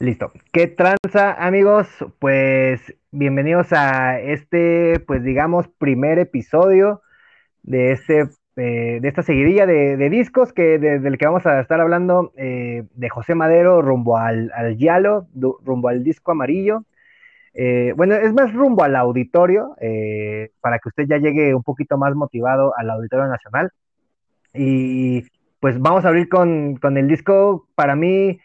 Listo. ¿Qué tranza, amigos? Pues bienvenidos a este, pues digamos, primer episodio de este, eh, de esta seguidilla de, discos que del que vamos a estar hablando eh, de José Madero rumbo al, al Yalo, rumbo al disco amarillo. Eh, bueno, es más rumbo al auditorio, para que usted ya llegue un poquito más motivado al Auditorio Nacional. Y pues vamos a abrir con, con el disco, para mí,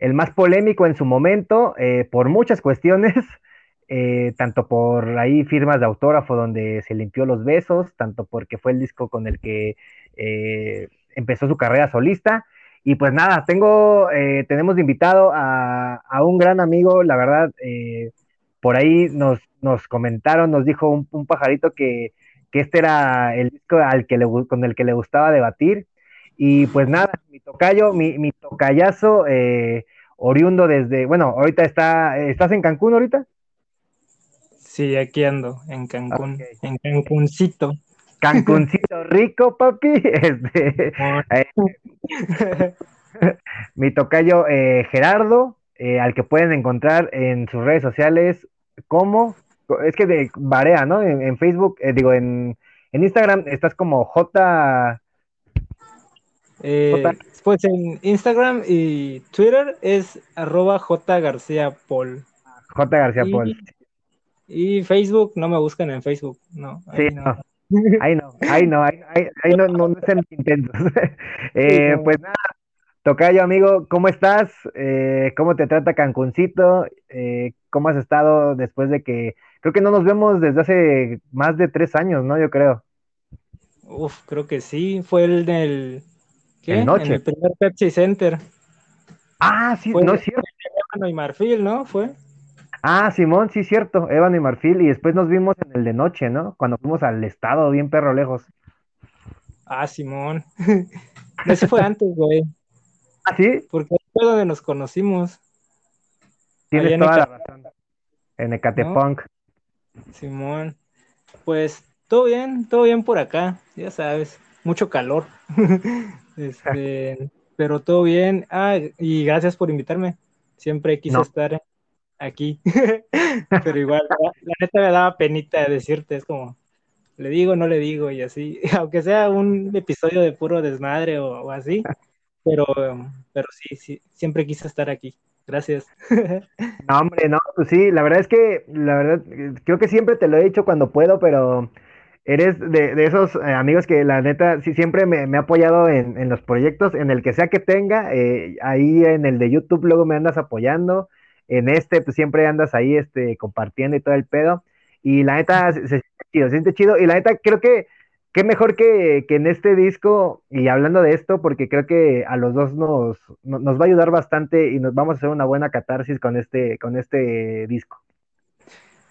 el más polémico en su momento, eh, por muchas cuestiones, eh, tanto por ahí firmas de autógrafo donde se limpió los besos, tanto porque fue el disco con el que eh, empezó su carrera solista. Y pues nada, tengo, tenemos invitado a, a, un gran amigo, la verdad, por ahí nos, nos comentaron, nos dijo un, un pajarito que, que este era el disco al que le, con el que le gustaba debatir. Y pues nada, mi tocayo, mi, mi tocayazo, eh, oriundo desde, bueno, ahorita está, ¿estás en Cancún ahorita? Sí, aquí ando, en Cancún, okay. en Cancuncito. Cancuncito rico, papi. Este, eh, mi tocayo eh, Gerardo, eh, al que pueden encontrar en sus redes sociales como, es que de Barea, ¿no? En, en Facebook, digo, en, en, Instagram estás como J... Eh. Pues en Instagram y Twitter es arroba J García Paul. J García y, Paul. Y Facebook, no me buscan en Facebook, no. Sí, no. no. Ahí no, ahí no, ahí, no, no, no sean intentos. eh, sí. Pues nada, Tocayo, amigo, ¿cómo estás? Eh, ¿Cómo te trata Cancuncito? ¿Cómo has estado después de que, creo que no nos vemos desde hace más de tres años, ¿no? Yo creo. Uf, creo que sí, fue el del, ¿qué? El noche. En el primer Pepsi Center. Ah, sí, fue no es cierto. Ébano y Marfil, ¿no? Fue. Ah, Simón, sí, cierto, Ébano y Marfil, y después nos vimos en el de noche, ¿no? Cuando fuimos al estado, bien perro lejos. Ah, Simón. Ese fue antes, güey. ¿Ah, sí? Porque fue donde nos conocimos. Tienes toda la razón. En Ecatepunk. ¿No? Simón. Pues todo bien, todo bien por acá, ya sabes, mucho calor. este, pero todo bien. Ah, y gracias por invitarme. Siempre quise no. estar aquí. pero igual, la, la, neta me daba penita decirte, es como, le digo, no le digo, y así, aunque sea un episodio de puro desmadre o, o así, pero, pero sí, sí, siempre quise estar aquí. Gracias. No, hombre, no, pues sí, la verdad es que, la verdad, creo que siempre te lo he dicho cuando puedo, pero eres de, de esos eh, amigos que la neta sí siempre me, me ha apoyado en, en, los proyectos, en el que sea que tenga, eh, ahí en el de YouTube luego me andas apoyando, en este pues siempre andas ahí este, compartiendo y todo el pedo, y la neta se, se siente chido, se siente chido, y la neta creo que qué mejor que, que, en este disco, y hablando de esto, porque creo que a los dos nos, nos va a ayudar bastante y nos vamos a hacer una buena catarsis con este, con este disco.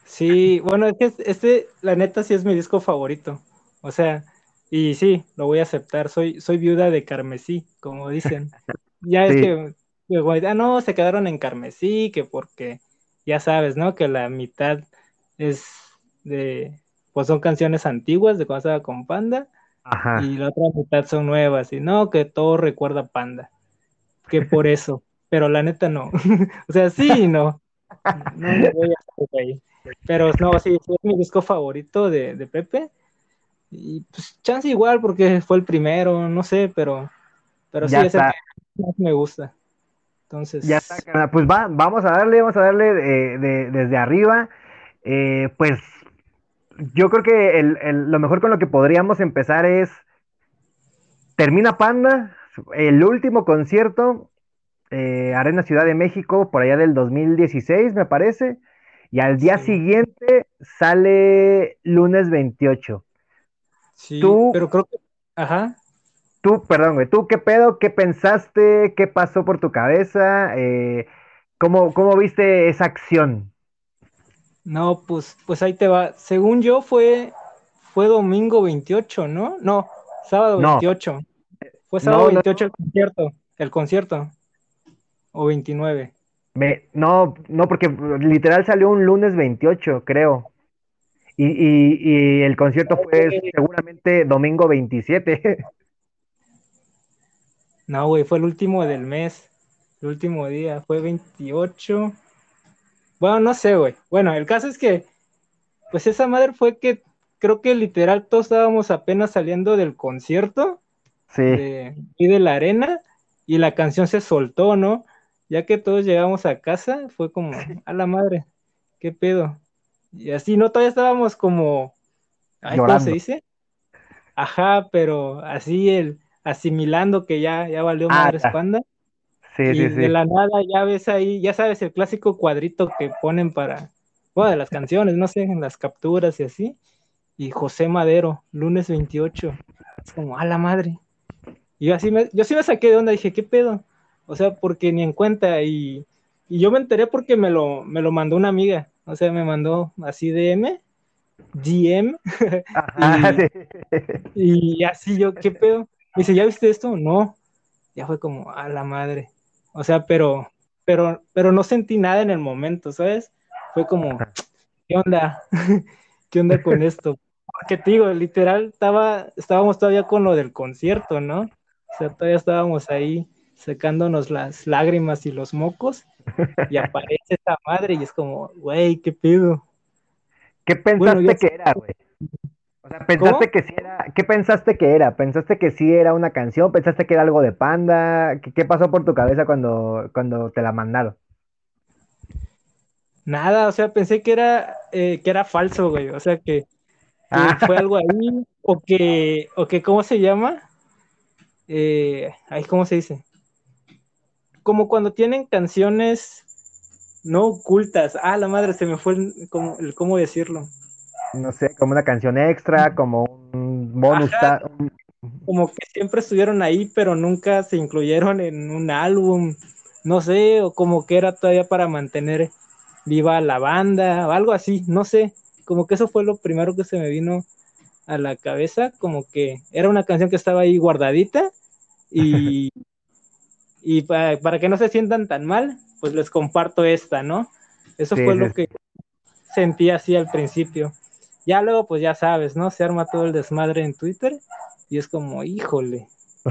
Sí, bueno, es que este, la neta, sí es mi disco favorito. O sea, y sí, lo voy a aceptar. Soy, soy viuda de Carmesí, como dicen. Ya es sí. que, que, ah, no, se quedaron en Carmesí, que porque, ya sabes, ¿no? Que la mitad es de, pues son canciones antiguas de cuando estaba con Panda Ajá. y la otra mitad son nuevas y no, que todo recuerda a Panda, que por eso, pero la neta no, o sea, sí y no, no me voy a ahí, pero no, sí, es mi disco favorito de, de, Pepe. Y pues chance igual porque fue el primero, no sé, pero, pero sí, es el que más me gusta. Entonces, ya está, pues va, vamos a darle, vamos a darle de, de, desde arriba, eh, pues yo creo que el, el, lo mejor con lo que podríamos empezar es, termina Panda, el último concierto, eh, Arena Ciudad de México, por allá del 2016, me parece, y al día sí. siguiente sale lunes 28. Sí, tú, pero creo que, ajá. Tú, perdón, güey, ¿tú qué pedo? ¿Qué pensaste? ¿Qué pasó por tu cabeza? Eh, ¿cómo, ¿Cómo viste esa acción? No, pues, pues ahí te va. Según yo fue, fue domingo 28, ¿no? No, sábado 28. No. Fue sábado no, 28 no. el concierto, el concierto. O 29. Me, no, no, porque literal salió un lunes 28, creo. Y, y, y el concierto fue seguramente domingo 27. No, güey, fue el último del mes. el último día, fue 28. Bueno, no sé, güey. Bueno, el caso es que, pues esa madre fue que creo que literal todos estábamos apenas saliendo del concierto Sí, de, y de la arena y la canción se soltó, ¿no? Ya que todos llegamos a casa, fue como, a la madre, ¿qué pedo? Y así, ¿no? Todavía estábamos como, ay, ¿cómo Llorando. se dice? Ajá, pero así el asimilando que ya, ya valió Ah, madres ya. panda. sí, Y sí, de sí. la nada ya ves ahí, ya sabes, el clásico cuadrito que ponen para, bueno, de las canciones, no sé, en las capturas y así. Y José Madero, lunes 28. Es como, a la madre. Y yo así me, yo sí me saqué de onda, dije, ¿qué pedo? O sea, porque ni en cuenta. Y, y yo me enteré porque me lo, me lo mandó una amiga. O sea, me mandó así DM, GM, Ajá, Y- y así yo, ¿qué pedo? Me dice, ¿ya viste esto? No. Ya fue como, a la madre. O sea, pero, pero, pero no sentí nada en el momento, ¿sabes? Fue como, ¿qué onda? ¿Qué onda con esto? Porque te digo, literal, estaba, estábamos todavía con lo del concierto, ¿no? O sea, todavía estábamos ahí secándonos las lágrimas y los mocos, y aparece esa madre y es como, güey, ¿qué pedo? ¿Qué pensaste Bueno, que era, güey? O sea, pensaste ¿Cómo? que sí era, ¿qué pensaste que era? ¿Pensaste que sí era una canción? ¿Pensaste que era algo de panda? ¿Qué, qué pasó por tu cabeza cuando, cuando te la mandaron? Nada, o sea, pensé que era, eh, que era falso, güey. O sea, que, que Ah, fue algo ahí, o que, o que, ¿cómo se llama? Eh, ¿cómo se dice? Como cuando tienen canciones no ocultas. Ah, la madre, se me fue el, cómo, el cómo decirlo. no sé, como una canción extra, como un bonus. Ajá. Como que siempre estuvieron ahí, pero nunca se incluyeron en un álbum. No sé, o como que era todavía para mantener viva la banda, o algo así, no sé. Como que eso fue lo primero que se me vino a la cabeza, como que era una canción que estaba ahí guardadita y, y para, para que no se sientan tan mal, pues les comparto esta, ¿no? Eso Sí, fue sí, lo que sentí así al principio. Ya luego, pues ya sabes, ¿no? Se arma todo el desmadre en Twitter y es como, híjole,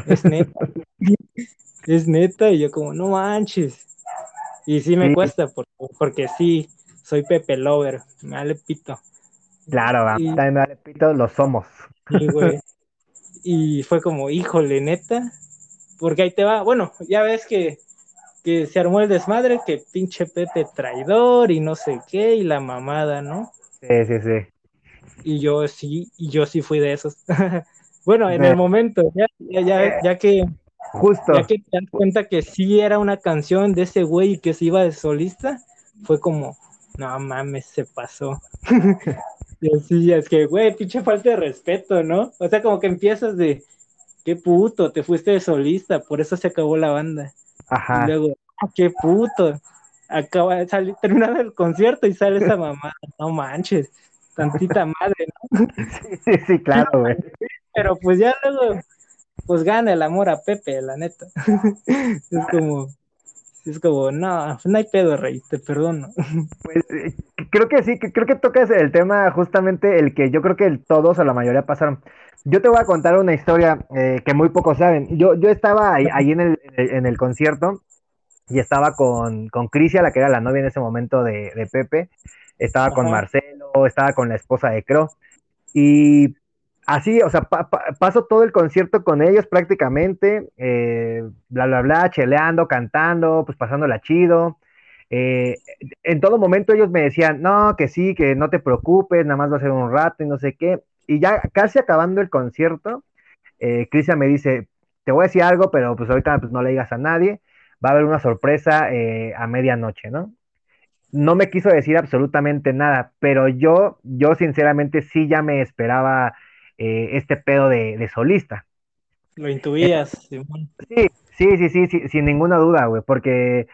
es neta, es neta, y yo como, no manches. Y sí me Sí. cuesta, porque, porque sí, soy Pepe Lover, me vale pito. Claro, Y- también me vale pito, lo somos. Sí, güey. Y fue como, híjole, neta. Porque ahí te va. Bueno, ya ves que, que se armó el desmadre, que pinche Pepe traidor y no sé qué, y la mamada, ¿no? Sí, sí, sí. Y yo sí, y yo sí fui de esos. bueno, en el momento, ya, ya, ya, ya que, Justo. ya que te das cuenta que sí era una canción de ese güey y que se iba de solista, fue como, no mames, se pasó. y así, es que, güey, pinche falta de respeto, ¿no? O sea, como que empiezas de, qué puto, te fuiste de solista, por eso se acabó la banda. Y Ajá. luego, ah, qué puto, acaba de salir, terminar el concierto y sale esa mamá, no manches, tantita madre, ¿no? Sí, sí, sí, claro, güey. Pero pues ya luego, pues gana el amor a Pepe, la neta. es como, es como, no, no hay pedo, rey, te perdono. Pues, eh, creo que sí, que- creo que tocas el tema justamente el que yo creo que el- todos o la mayoría pasaron. Yo te voy a contar una historia eh, que muy pocos saben. Yo, yo estaba ahí, ahí en, el, en el- concierto y estaba con, con Crisia, la que era la novia en ese momento de, de Pepe. Estaba con. Marcelo, estaba con la esposa de Cro. Y así, o sea, pa- pa- paso todo el concierto con ellos prácticamente, eh, bla, bla, bla, cheleando, cantando, pues pasándola chido. Eh, en todo momento ellos me decían, no, que sí, que no te preocupes, nada más va a ser un rato y no sé qué. Y ya casi acabando el concierto, eh, Cristian me dice, te voy a decir algo, pero pues ahorita pues, no le digas a nadie, va a haber una sorpresa eh, a medianoche, ¿no? No me quiso decir absolutamente nada, pero yo, yo sinceramente sí ya me esperaba eh, este pedo de, de solista. Lo intuías, Simón. Sí, sí, sí, sí, sí, sin ninguna duda, güey, porque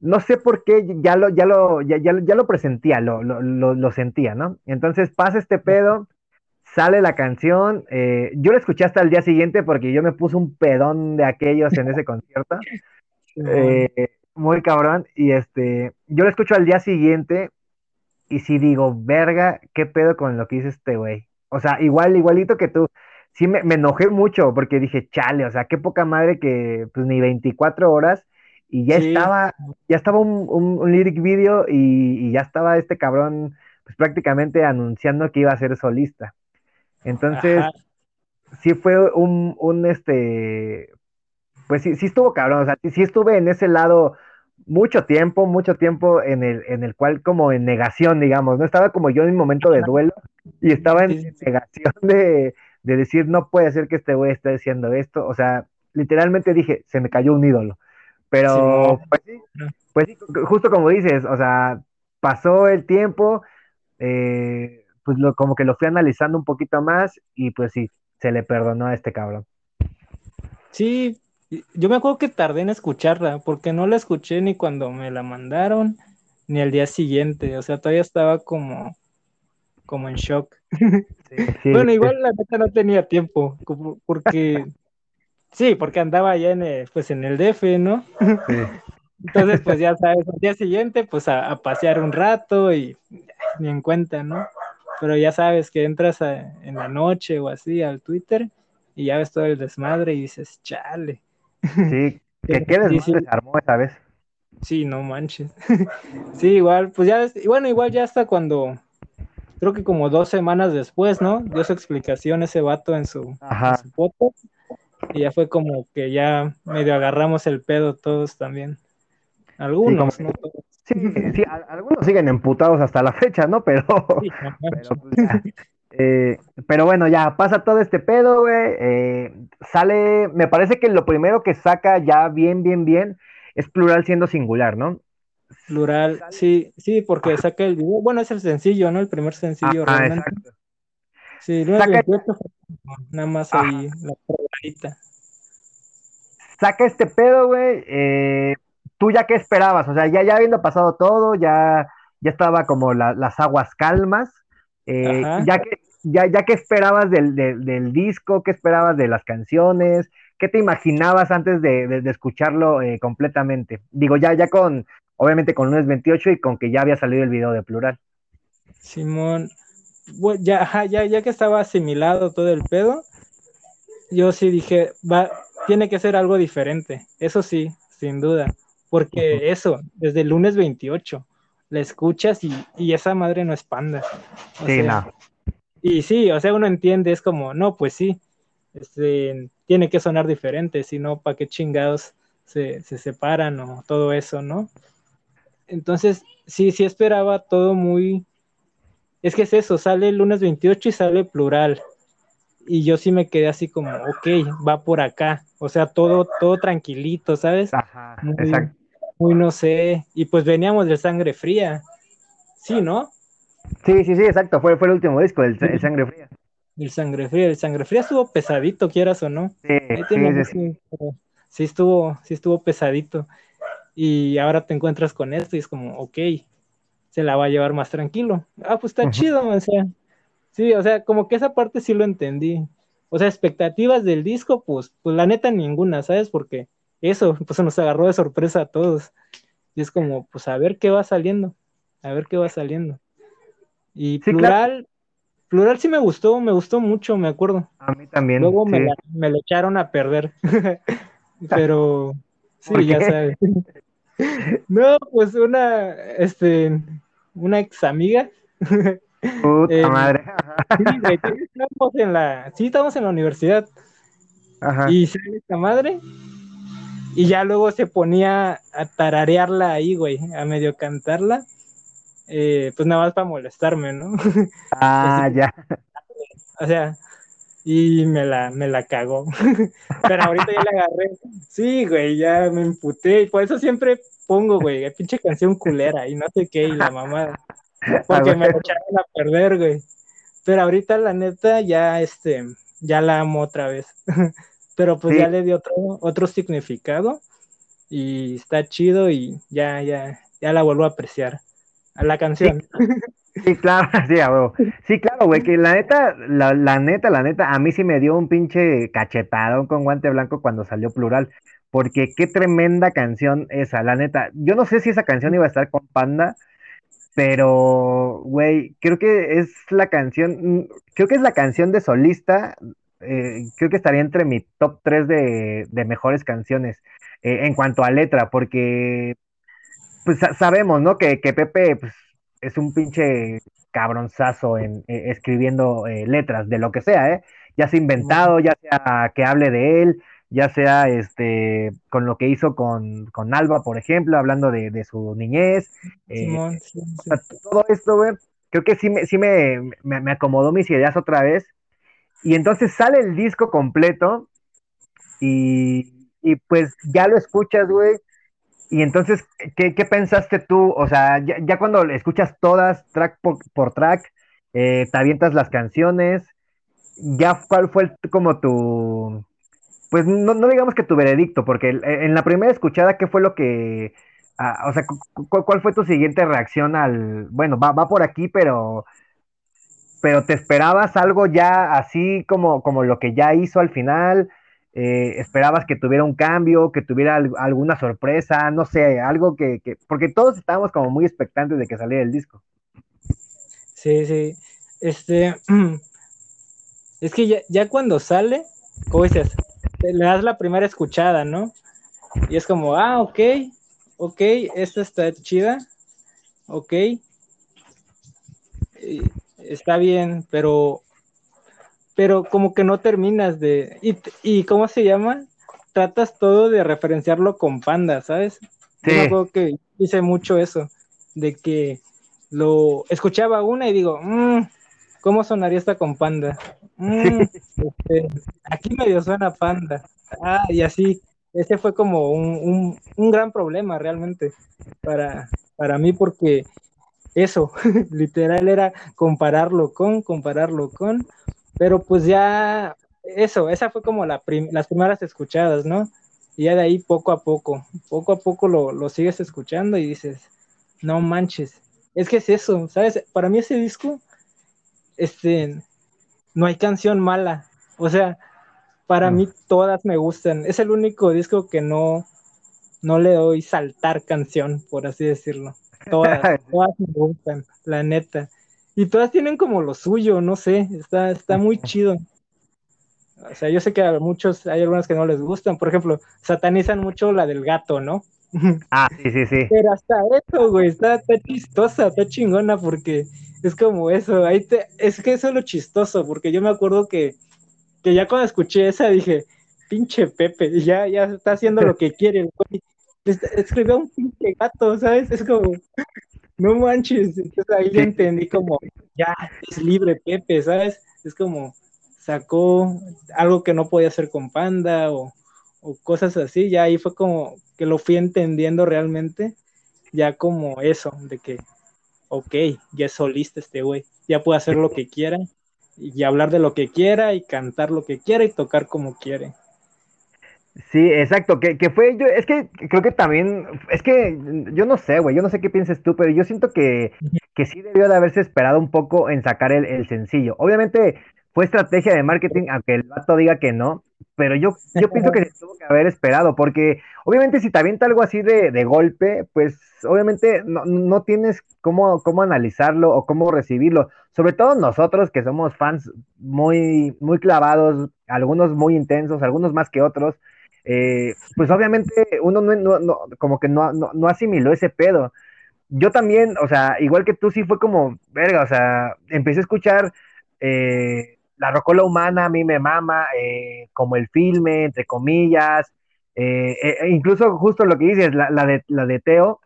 no sé por qué ya lo, ya lo, ya, ya, ya lo presentía, lo, lo, lo, lo sentía, ¿no? Entonces pasa este pedo, sale la canción, eh, yo la escuché hasta el día siguiente porque yo me puse un pedón de aquellos en ese concierto, eh, muy cabrón, y este, yo la escucho al día siguiente y sí digo, verga, qué pedo con lo que dice este güey. O sea, igual, igualito que tú. Sí me, me enojé mucho porque dije, chale, o sea, qué poca madre que pues ni 24 horas y ya estaba, ya estaba un, un, lyric video y, ya estaba este cabrón pues prácticamente anunciando que iba a ser solista. Entonces, sí fue un, un, este, pues sí, sí estuvo cabrón, o sea, sí estuve en ese lado mucho tiempo, mucho tiempo en el, en el cual como en negación, digamos, ¿no? Estaba como yo en un momento de duelo y estaba en negación de, de decir, no puede ser que este güey esté diciendo esto, o sea, literalmente dije, se me cayó un ídolo. Pero, pues, sí, pues sí, justo como dices, o sea, pasó el tiempo, eh, pues lo, como que lo fui analizando un poquito más y pues sí, se le perdonó a este cabrón. Sí, yo me acuerdo que tardé en escucharla, porque no la escuché ni cuando me la mandaron, ni al día siguiente, o sea, todavía estaba como, como en shock. bueno, igual la neta no tenía tiempo, porque Sí, porque andaba allá en el, pues en el DF, ¿no? Sí. Entonces, pues ya sabes, al día siguiente, pues a, pasear un rato y ni en cuenta, ¿no? Pero ya sabes que entras en la noche o así al Twitter y ya ves todo el desmadre y dices, chale. Sí, que qué desmadre se armó esa vez. Sí, no manches. sí, igual, pues ya, y bueno, igual ya hasta cuando, creo que como dos semanas después, ¿no? Dio su explicación ese vato en su, en su foto y ya fue como que ya medio agarramos el pedo todos también. Algunos, sí, ¿no? Sí, sí, algunos siguen emputados hasta la fecha, ¿no? Pero, pero, pues eh, pero, bueno, ya pasa todo este pedo, güey. Eh, sale, me parece que lo primero que saca ya bien, bien, bien es plural siendo singular, ¿no? Plural, sí, sí, porque saca el video. Bueno, es el sencillo, ¿no? El primer sencillo ah, Exacto. Sí, saca... nada más ahí la probadita. Saca este pedo, güey. Eh, ¿Tú ya qué esperabas? O sea, ya, ya habiendo pasado todo, ya, ya estaba como las aguas calmas. Eh, ya que ya, ya qué esperabas del, del, disco, qué esperabas de las canciones, qué te imaginabas antes de, escucharlo eh, completamente. Digo, ya, ya con, obviamente con lunes 28 y con que ya había salido el video de plural. Simón, ya, ya, ya que estaba asimilado todo el pedo, yo sí dije, va, tiene que ser algo diferente. Eso sí, sin duda. Porque eso, desde el lunes 28, la escuchas y, esa madre no es panda. sí, no. Y sí, o sea, uno entiende, es como, no, pues sí, este, tiene que sonar diferente, si no, ¿para qué chingados se, se separan o todo eso, no? Entonces, sí, sí esperaba todo muy, es que es eso, sale el lunes 28 y sale plural. Y yo sí me quedé así como, ok, va por acá. O sea, todo, todo tranquilito, ¿sabes? Ajá, muy, exacto. Muy no sé. Y pues veníamos de sangre fría. Sí, ¿no? Sí, sí, sí, exacto. Fue, fue el último disco, el, sangre fría. El sangre fría, el sangre fría estuvo pesadito, quieras o no. Sí, sí, sí, sí, estuvo, sí estuvo pesadito. Y ahora te encuentras con esto y es como, ok, se la va a llevar más tranquilo. Ah, pues está chido, o sea, sí, o sea, como que esa parte sí lo entendí. O sea, expectativas del disco, pues, pues la neta ninguna, ¿sabes? Porque eso, pues nos agarró de sorpresa a todos. Y es como, pues a ver qué va saliendo, a ver qué va saliendo. Y plural, plural sí me gustó, me gustó mucho, me acuerdo. A mí también. Luego me, me lo echaron a perder. Pero sí, ya sabes. no, pues una, este, una ex amiga. Puta eh, madre. sí, estamos en la, sí, estamos en la universidad. Ajá. Y sale esta madre. Y ya luego se ponía a tararearla ahí, güey, a medio cantarla. Eh, pues nada más para molestarme, ¿no? Ah, ya. O sea, y me la, me la cagó. Pero ahorita ya la agarré. Sí, güey, ya me emputé. Y por eso siempre pongo, güey, pinche canción culera y no sé qué, y la mamá. Porque me echaron a perder, güey. Pero ahorita, la neta, ya, este, ya la amo otra vez. Pero pues ya le dio otro, otro significado. Y está chido y ya, ya, ya la vuelvo a apreciar. A la canción. Sí, claro, sí, Sí, claro, güey, que la neta, la, la, neta, la neta, a mí sí me dio un pinche cachetadón con guante blanco cuando salió plural, porque qué tremenda canción esa, la neta. Yo no sé si esa canción iba a estar con Panda, pero, güey, creo que es la canción, creo que es la canción de solista, eh, creo que estaría entre mi top 3 de, de mejores canciones. eh, en cuanto a letra, porque pues sabemos, ¿no? Que, que Pepe pues, es un pinche cabronzazo en eh, escribiendo eh, letras de lo que sea, ¿eh? Ya sea inventado, ya sea que hable de él, ya sea este con lo que hizo con, con Alba, por ejemplo, hablando de, de su niñez. Eh, todo esto, güey, creo que sí, me, sí me, me, me, acomodó mis ideas otra vez. Y entonces sale el disco completo y, y pues ya lo escuchas, güey, y entonces, ¿qué, qué pensaste tú? O sea, ya, ya, cuando escuchas todas, track por, por track, eh, te avientas las canciones, ya cuál fue como tu, pues no, no, digamos que tu veredicto, porque en la primera escuchada, ¿qué fue lo que, ah, o sea, cuál fue tu siguiente reacción al, bueno, va, va por aquí, pero, pero te esperabas algo ya así como, como lo que ya hizo al final? Eh, esperabas que tuviera un cambio, que tuviera alguna sorpresa, no sé, algo que, que, porque todos estábamos como muy expectantes de que saliera el disco. Sí, sí. Este, es que ya, ya cuando sale, como dices, le das la primera escuchada, ¿no? Y es como, ah, ok, ok, esta está chida, ok, está bien, pero pero como que no terminas de... ¿Y, y cómo se llama? Tratas todo de referenciarlo con panda, ¿sabes? Sí. Yo me que hice mucho eso, de que lo escuchaba una y digo, mmm, ¿cómo sonaría esta con panda? Mm, este, aquí medio suena panda. Ah, y así. Ese fue como un, un, un gran problema realmente para, para mí porque eso, literal era compararlo con, compararlo con, pero pues ya, eso, esa fue como la las primeras escuchadas, ¿no? Y ya de ahí poco a poco, poco a poco lo, lo sigues escuchando y dices, no manches, es que es eso, ¿sabes? Para mí ese disco, este, no hay canción mala, o sea, para mí todas me gustan, es el único disco que no, no le doy saltar canción, por así decirlo. Todas, todas me gustan, la neta. Y todas tienen como lo suyo, no sé, está, está muy chido. O sea, yo sé que a muchos hay algunas que no les gustan. Por ejemplo, satanizan mucho la del gato, ¿no? Ah, sí, sí, sí. Pero hasta eso, güey, está, está chistosa, está chingona, porque es como eso. Ahí te, es que eso es lo chistoso, porque yo me acuerdo que, que ya cuando escuché esa dije, pinche Pepe, ya, ya está haciendo lo que quiere, güey. Escribió un pinche gato, ¿sabes? Es como, no manches, entonces ahí ya entendí como, ya, es libre Pepe, ¿sabes? Es como, sacó algo que no podía hacer con Panda o, o cosas así, ya ahí fue como que lo fui entendiendo realmente, ya como eso, de que, ok, ya es solista este güey, ya puede hacer lo que quiera y hablar de lo que quiera y cantar lo que quiera y tocar como quiere. Sí, exacto, que, que, fue, yo, es que creo que también, es que yo no sé, güey, yo no sé qué pienses tú, pero yo siento que, que sí debió de haberse esperado un poco en sacar el, el, sencillo. Obviamente fue estrategia de marketing, aunque el vato diga que no, pero yo, yo pienso que se tuvo que haber esperado, porque obviamente si te avienta algo así de, de golpe, pues obviamente no, no tienes cómo, cómo analizarlo o cómo recibirlo, sobre todo nosotros que somos fans muy, muy clavados, algunos muy intensos, algunos más que otros eh, pues obviamente uno no, no, no como que no, no, asimiló ese pedo. Yo también, o sea, igual que tú, sí fue como, verga, o sea, empecé a escuchar eh, La Rocola Humana, a mí me mama, eh, como el filme, entre comillas, e incluso justo lo que dices, la, de, la de Teo,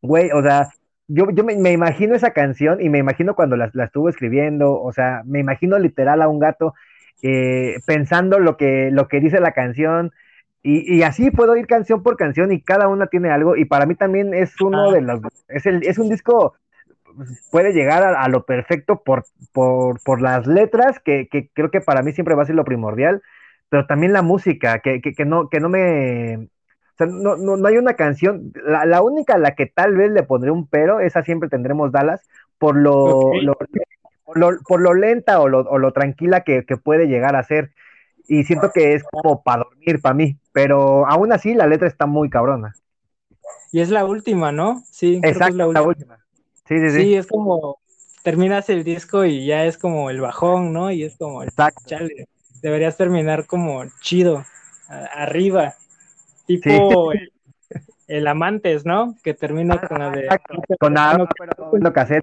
güey, o sea, yo, yo me, me, imagino esa canción y me imagino cuando la, la, estuvo escribiendo, o sea, me imagino literal a un gato pensando lo que, lo que dice la canción, y, y, así puedo ir canción por canción y cada una tiene algo. Y para mí también es uno ah. de los. Es, el, es un disco. Puede llegar a, a lo perfecto por, por, por las letras, que, que, creo que para mí siempre va a ser lo primordial. Pero también la música, que, que, que no, que no me. O sea, no, no, no hay una canción. La, la, única a la que tal vez le pondré un pero, esa siempre tendremos Dallas, por lo, okay. lo, por lo, por lo lenta o lo, o lo tranquila que, que puede llegar a ser y siento que es como para dormir para mí, pero aún así la letra está muy cabrona. Y es la última, ¿no? Sí, exacto, es la, última. la última. Sí, sí, sí. Sí, es como terminas el disco y ya es como el bajón, ¿no? Y es como, exacto. chale, deberías terminar como chido, arriba. tipo el, Amantes, ¿no? Que termina con la de... con la,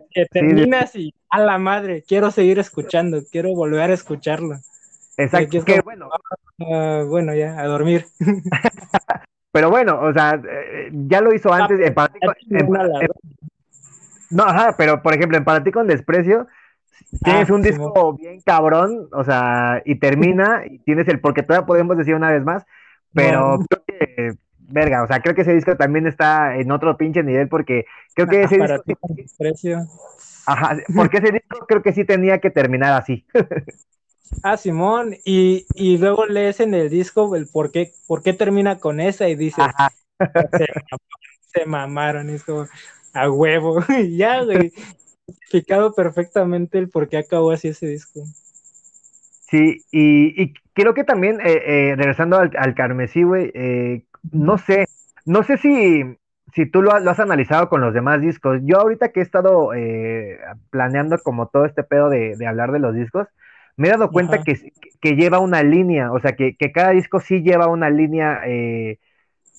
que terminas y a la madre, quiero seguir escuchando, quiero volver a escucharlo. Exacto, que, bueno. Ah, bueno, ya, a dormir. Pero bueno, o sea, eh, ya lo hizo antes. en, no, ajá, pero por ejemplo, en Para ti con desprecio, tienes ah, un disco bien cabrón, o sea, y termina, y tienes el, porque todavía podemos decir una vez más, pero creo que, verga, o sea, creo que ese disco también está en otro pinche nivel, porque creo que ese para Ti con desprecio. Ajá, porque ese disco creo que sí tenía que terminar así. Ah, Simón, y, y luego lees en el disco el por qué, por qué termina con esa y dices, se, se, mamaron, es como, a huevo, y ya, güey, explicado perfectamente el por qué acabó así ese disco. Sí, y, y creo que también, eh, eh, regresando al, al Carmesí, güey, eh, no sé, no sé si, si tú lo, lo, has analizado con los demás discos. Yo ahorita que he estado planeando como todo este pedo de, de hablar de los discos, me he dado cuenta que, que, lleva una línea, o sea, que, que, cada disco sí lleva una línea,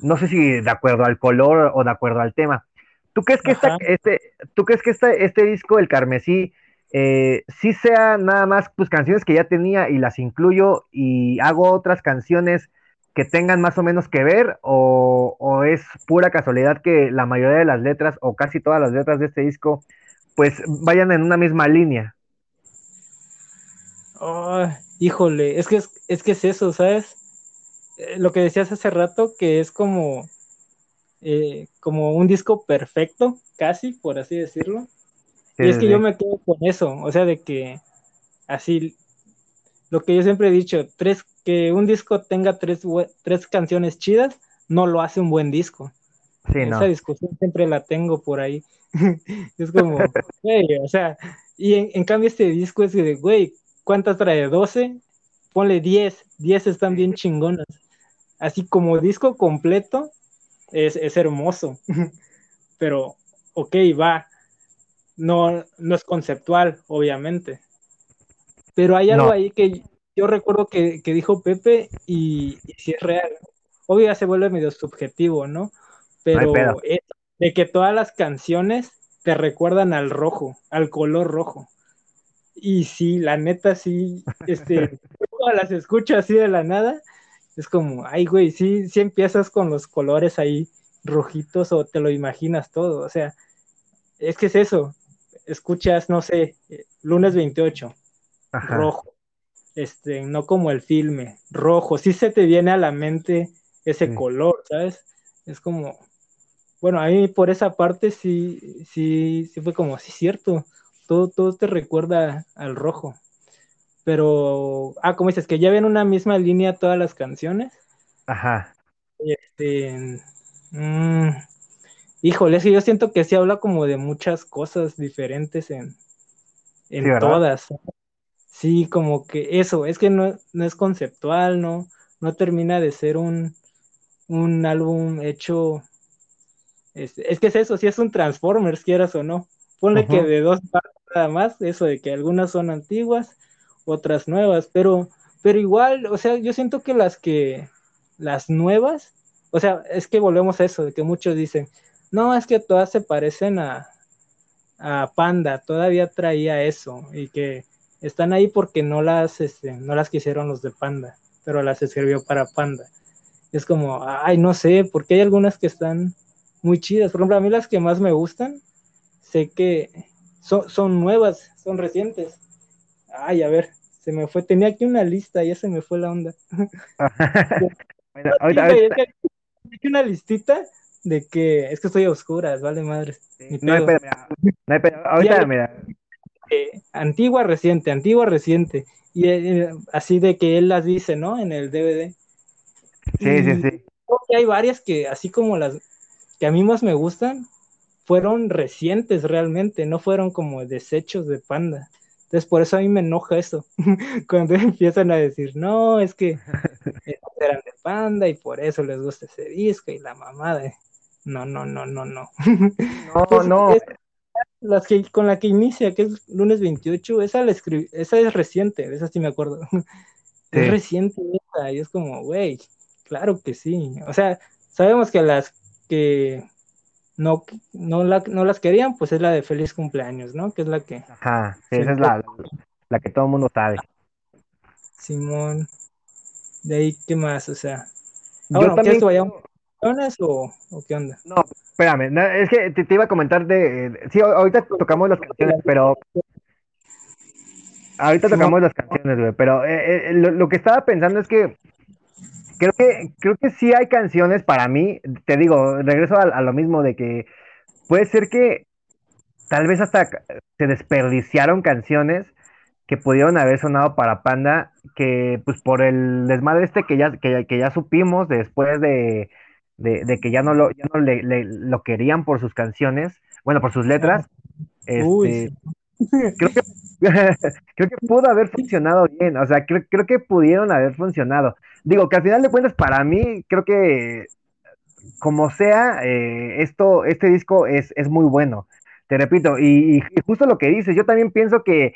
no sé si de acuerdo al color o de acuerdo al tema. ¿Tú crees que, esta, este, ¿tú crees que este, este disco, el Carmesí, eh, sí sea nada más pues canciones que ya tenía y las incluyo y hago otras canciones que tengan más o menos que ver o, o, es pura casualidad que la mayoría de las letras o casi todas las letras de este disco pues vayan en una misma línea? Oh, híjole, es que es, es que es eso, ¿sabes? Eh, lo que decías hace rato, que es como eh, como un disco perfecto, casi, por así decirlo. y es que yo me quedo con eso, o sea, de que así, lo que yo siempre he dicho, tres, que un disco tenga tres, tres canciones chidas, no lo hace un buen disco. Esa discusión siempre la tengo por ahí. es como, güey, o sea, y en, cambio este disco es de, güey, ¿cuántas trae? ¿12? Ponle 10, 10 están bien chingonas. Así como disco completo, es, hermoso, pero ok, va, no, no es conceptual, obviamente, pero hay algo ahí que yo recuerdo que, dijo Pepe y, si es real, obvio ya se vuelve medio subjetivo, ¿no? Pero de que todas las canciones te recuerdan al rojo, al color rojo. Y sí, la neta sí, este, las escucho así de la nada es como, ay, güey, sí, sí empiezas con los colores ahí rojitos o te lo imaginas todo, o sea, es que es eso, escuchas, no sé, lunes 28, rojo, este, no como el filme, rojo, sí se te viene a la mente ese color, ¿sabes? Es como, bueno, a mí por esa parte sí, sí, sí fue como, sí, cierto, todo, todo te recuerda al rojo. Pero, ah, como dices, que ya ven una misma línea todas las canciones. Ajá. Este, mmm, híjole, que yo siento que sí habla como de muchas cosas diferentes en, en todas. Sí, como que eso, es que no, no es conceptual, ¿no? No termina de ser un, un álbum hecho. Es, es, que es eso, si es un Transformers, quieras o no. Ponle que de dos partes nada más, eso de que algunas son antiguas otras nuevas, pero, pero igual, o sea, yo siento que las que, las nuevas, o sea, es que volvemos a eso, de que muchos dicen, no, es que todas se parecen a, a Panda, todavía traía eso, y que están ahí porque no las, este, no las quisieron los de Panda, pero las escribió para Panda. Es como, ay, no sé, porque hay algunas que están muy chidas. Por ejemplo, a mí las que más me gustan, sé que son, son nuevas, son recientes. Ay, a ver, se me fue. Tenía aquí una lista, ya se me fue la onda. ahorita, ahorita. una listita de que es que estoy a oscuras, vale madre. no, hay pedo, no hay pedo. Ahorita, mira. antigua, reciente, antigua, reciente. Y eh, así de que él las dice, ¿no? En el DVD. Sí, sí, sí. hay varias que, así como las que a mí más me gustan, fueron recientes realmente, no fueron como desechos de panda. Entonces, por eso a mí me enoja eso, cuando empiezan a decir, no, es que eran de panda y por eso les gusta ese disco y la mamada. No, no, no, no, no. No, no. las que, con la que inicia, que es lunes 28, esa, la esa es reciente, esa sí me acuerdo. Es reciente esa, y es como, güey, claro que sí. O sea, sabemos que las que no, no, no las querían, pues es la de feliz cumpleaños, ¿no? Que es la que... Ajá, esa es la, la que todo el mundo sabe. Simón, de ahí, ¿qué más? O sea, Yo también... que vayamos o, o qué onda? No, espérame, es que te, iba a comentar de... Sí, ahorita tocamos las canciones, pero... Ahorita tocamos las canciones, güey, pero eh, eh, lo, que estaba pensando es que creo que creo que sí hay canciones para mí, te digo, regreso a, lo mismo de que puede ser que tal vez hasta se desperdiciaron canciones que pudieron haber sonado para Panda, que pues por el desmadre este que ya, que, ya supimos después de, que ya no, lo, ya no le, lo querían por sus canciones, bueno, por sus letras, este, creo, que, creo que pudo haber funcionado bien, o sea, creo, creo que pudieron haber funcionado. Digo que al final de cuentas, para mí, creo que como sea, eh, esto, este disco es, es muy bueno. Te repito, y, y, justo lo que dices, yo también pienso que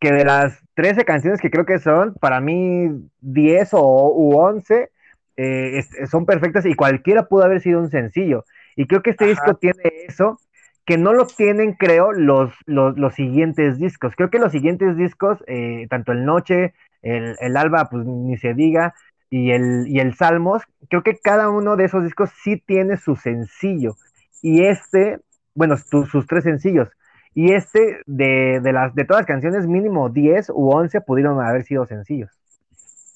que de las 13 canciones que creo que son, para mí 10 o u 11 eh, son perfectas y cualquiera pudo haber sido un sencillo. Y creo que este disco tiene eso, que no lo tienen, creo, los, los, siguientes discos. Creo que los siguientes discos, eh, tanto el Noche, el, el, Alba, pues ni se diga, y el, y el Salmos, creo que cada uno de esos discos sí tiene su sencillo. Y este, bueno, sus tres sencillos. Y este, de, de, las, de todas las canciones, mínimo 10 u 11 pudieron haber sido sencillos.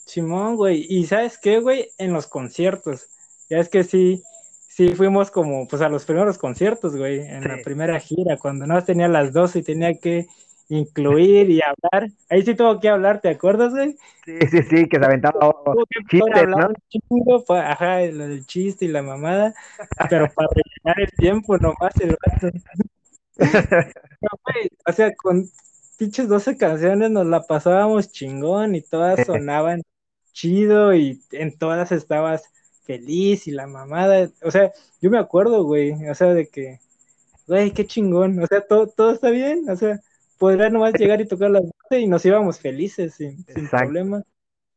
Simón, güey. Y ¿sabes qué, güey? En los conciertos. Ya es que sí, sí fuimos como, pues a los primeros conciertos, güey, en la primera gira, cuando no tenía las dos y tenía que incluir y hablar. Ahí sí tuvo que hablar, ¿te acuerdas, güey? Sí, sí, sí, que se aventaba chistes, ¿no? ajá, lo del chiste y la mamada, pero para rellenar el tiempo nomás el rato. o sea, con pinches 12 canciones nos la pasábamos chingón y todas sonaban chido y en todas estabas feliz y la mamada. O sea, yo me acuerdo, güey, o sea, de que, güey, qué chingón, o sea, todo, todo está bien, o sea, podría nomás llegar y tocar las 12 y nos íbamos felices sin, sin problema.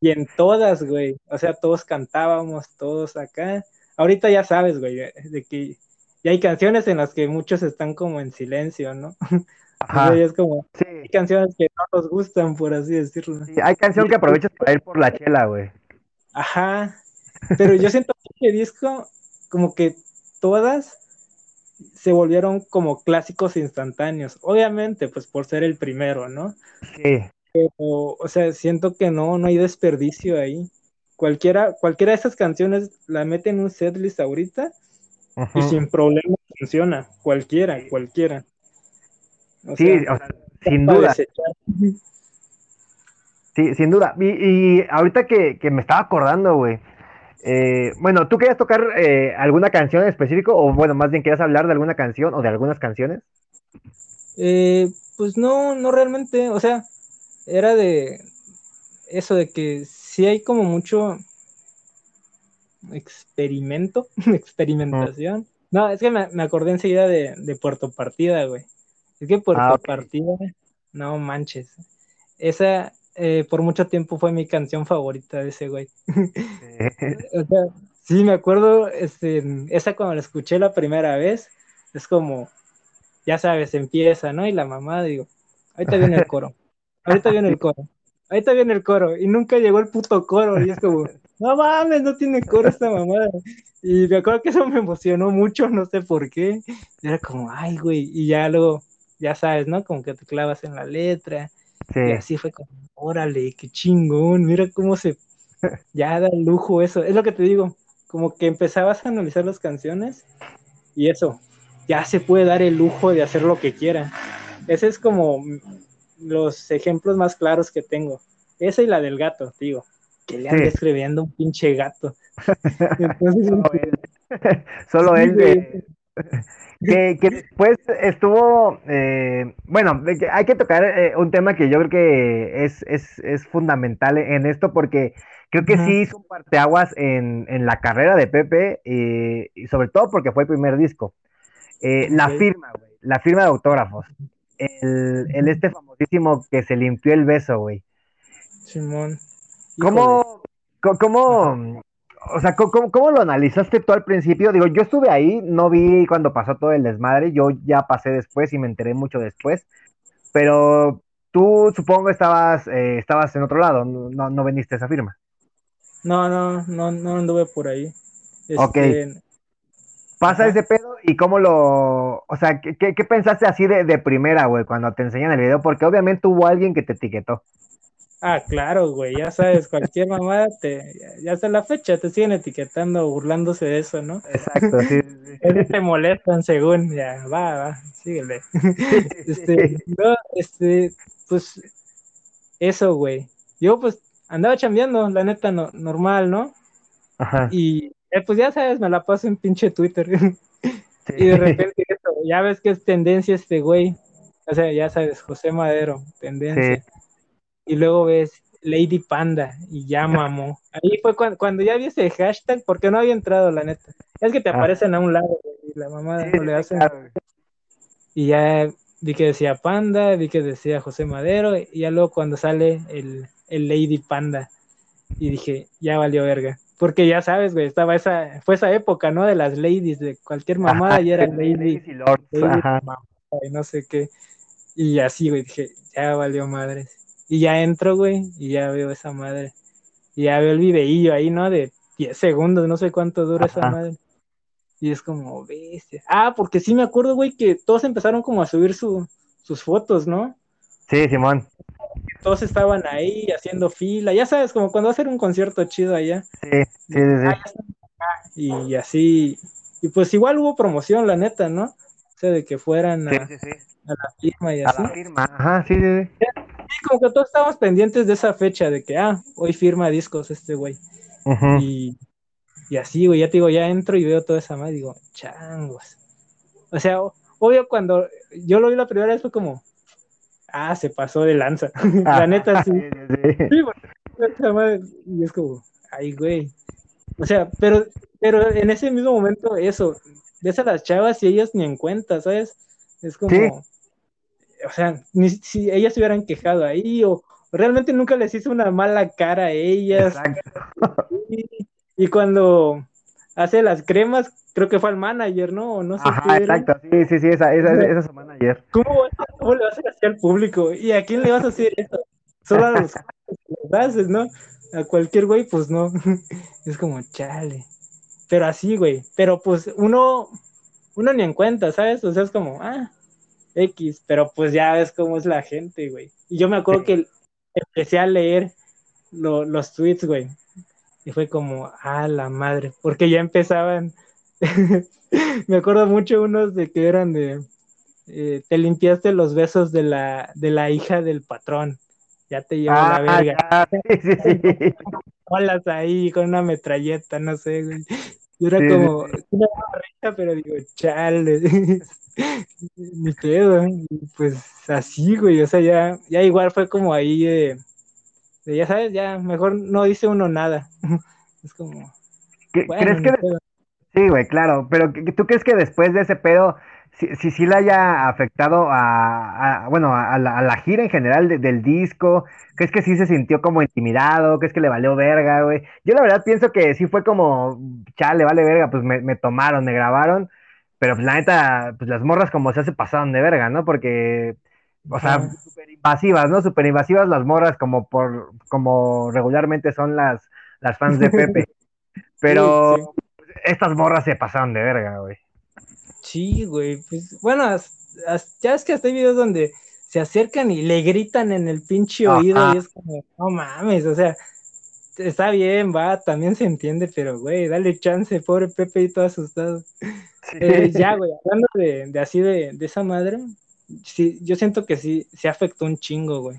Y en todas, güey, o sea, todos cantábamos, todos acá. Ahorita ya sabes, güey, de que y hay canciones en las que muchos están como en silencio, ¿no? Ajá. es como, sí. hay canciones que no nos gustan, por así decirlo. Sí, hay canción que aprovechas para ir por la chela, güey. Ajá. Pero yo siento que el disco, como que todas se volvieron como clásicos instantáneos. Obviamente, pues por ser el primero, ¿no? Sí. Pero, o sea, siento que no, no hay desperdicio ahí. Cualquiera, cualquiera de esas canciones la mete en un setlist ahorita y sin problema funciona, cualquiera, cualquiera. sí, sin duda. Sí, sin duda. Y, ahorita que, me estaba acordando, güey. Eh, bueno, ¿tú querías tocar eh, alguna canción en específico? O bueno, más bien querías hablar de alguna canción o de algunas canciones? Eh, pues no, no realmente. O sea, era de eso de que sí hay como mucho experimento, experimentación. No, es que me, acordé enseguida de, Puerto Partida, güey. Es que Puerto ah, Partida, no manches. Esa eh, por mucho tiempo fue mi canción favorita de ese güey. o sea, sí, me acuerdo, este, esa cuando la escuché la primera vez, es como, ya sabes, empieza, ¿no? Y la mamá, digo, ahorita viene el coro, ahorita viene el coro, ahorita viene el coro, y nunca llegó el puto coro, y es como, no mames, no tiene coro esta mamada. Y me acuerdo que eso me emocionó mucho, no sé por qué. Era como, ay, güey, y ya luego, ya sabes, ¿no? Como que te clavas en la letra. Y así fue como, órale, qué chingón, mira cómo se, ya da lujo eso. Es lo que te digo, como que empezabas a analizar las canciones y eso, ya se puede dar el lujo de hacer lo que quiera. Ese es como los ejemplos más claros que tengo. Esa y la del gato, digo que le anda escribiendo un pinche gato. Solo él. Que, después estuvo, eh, bueno, hay que tocar eh, un tema que yo creo que es, es, fundamental en esto porque creo que sí hizo un parteaguas en, en la carrera de Pepe y sobre todo porque fue el primer disco. Eh, la firma, güey, la firma de autógrafos. El, el, este famosísimo que se limpió el beso, güey. Simón. ¿Cómo, cómo, o sea, ¿cómo, ¿cómo, lo analizaste tú al principio? Digo, yo estuve ahí, no vi cuando pasó todo el desmadre, yo ya pasé después y me enteré mucho después, pero tú supongo estabas, eh, estabas en otro lado, no, no veniste a esa firma. No, no, no, no anduve por ahí. ok. Este, Pasa ese pedo y cómo lo, o sea, ¿qué, qué pensaste así de, de primera, güey, cuando te enseñan el video? Porque obviamente hubo alguien que te etiquetó. Ah, claro, güey, ya sabes, cualquier mamada, te, ya hasta la fecha te siguen etiquetando, burlándose de eso, ¿no? Exacto, sí. sí. te molestan según, ya, va, va, síguele. este, no, este, pues, eso, güey. Yo, pues, andaba chambeando, la neta, no, normal, ¿no? Ajá. Y, eh, pues, ya sabes, me la paso en pinche Twitter. Y de repente, eso, ya ves que es tendencia este güey. O sea, ya sabes, José Madero, tendencia. Sí y luego ves Lady Panda y ya mamó. Ahí fue cuando, ya vi ese hashtag, porque no había entrado, la neta. Es que te ah. aparecen a un lado y la mamá no le hacen. Y ya vi que decía Panda, vi que decía José Madero, y ya luego cuando sale el, Lady Panda, y dije, ya valió verga. Porque ya sabes, güey, estaba esa, fue esa época, ¿no? De las ladies, de cualquier mamada, y era Lady, y Lords, y no sé qué. Y así, güey, dije, ya valió madres. Y ya entro, güey, y ya veo esa madre. Y ya veo el videillo ahí, ¿no? De 10 segundos, no sé cuánto dura esa madre. Y es como, bestia. Ah, porque sí me acuerdo, güey, que todos empezaron como a subir su, sus fotos, ¿no? Sí, Simón. Todos estaban ahí haciendo fila, ya sabes, como cuando va a hacer un concierto chido allá. Sí, sí, sí. y así, y pues igual hubo promoción, la neta, ¿no? O sea, de que fueran a, sí, sí, a la firma y así. A la firma, ajá, sí, sí, sí como que todos estábamos pendientes de esa fecha, de que, ah, hoy firma discos este güey. y, y, así, güey, ya te digo, ya entro y veo toda esa madre y digo, changos. O sea, obvio, cuando yo lo vi la primera vez fue como, ah, se pasó de lanza. la neta, sí. sí, y es como, ay, güey. O sea, pero, pero en ese mismo momento, eso, ves a las chavas y ellas ni en cuenta, ¿sabes? Es como, o sea, ni si ellas se hubieran quejado ahí o realmente nunca les hizo una mala cara a ellas. Y, cuando hace las cremas, creo que fue al manager, ¿no? no sé Ajá, exacto, sí, sí, sí, esa, esa, esa es su manager. ¿Cómo, ¿Cómo, le vas a hacer al público? ¿Y a quién le vas a hacer eso? Solo a los haces, ¿no? A cualquier güey, pues no. Es como, chale. Pero así, güey. Pero pues uno, uno ni en cuenta, ¿sabes? O sea, es como, ah, X, pero pues ya ves cómo es la gente, güey. Y yo me acuerdo que empecé a leer los tweets, güey. Y fue como, ah, la madre, porque ya empezaban. me acuerdo mucho unos de que eran de, eh, te limpiaste los besos de la, de la hija del patrón. Ya te llevo la ah, verga. Holas ahí con una metralleta, no sé, güey. Y era como, una risa, pero digo, chale. Ni pedo, pues así, güey, o sea, ya, ya igual fue como ahí de, ya sabes, ya mejor no dice uno nada. es como... ¿Crees que... Sí, güey, claro, pero ¿tú crees que después de ese pedo, si sí le haya afectado a, bueno, a la, gira en general del disco? ¿Crees que sí se sintió como intimidado? ¿Crees que le valió verga, güey? Yo la verdad pienso que sí fue como, chale, vale verga, pues me, me tomaron, me grabaron pero pues, la neta, pues las morras como se hace pasaron de verga, ¿no? Porque, o sea, súper invasivas, ¿no? Súper invasivas las morras como por, como regularmente son las, las fans de Pepe. Pero estas morras se pasaron de verga, güey. Sí, güey. Pues, bueno, ya es que hasta hay videos donde se acercan y le gritan en el pinche oído y es como, no mames, o sea, está bien, va, también se entiende, pero güey, dale chance, pobre Pepe y todo asustado. Eh, ya, güey, hablando de, así de, esa madre, sí, yo siento que sí, se afectó un chingo, güey.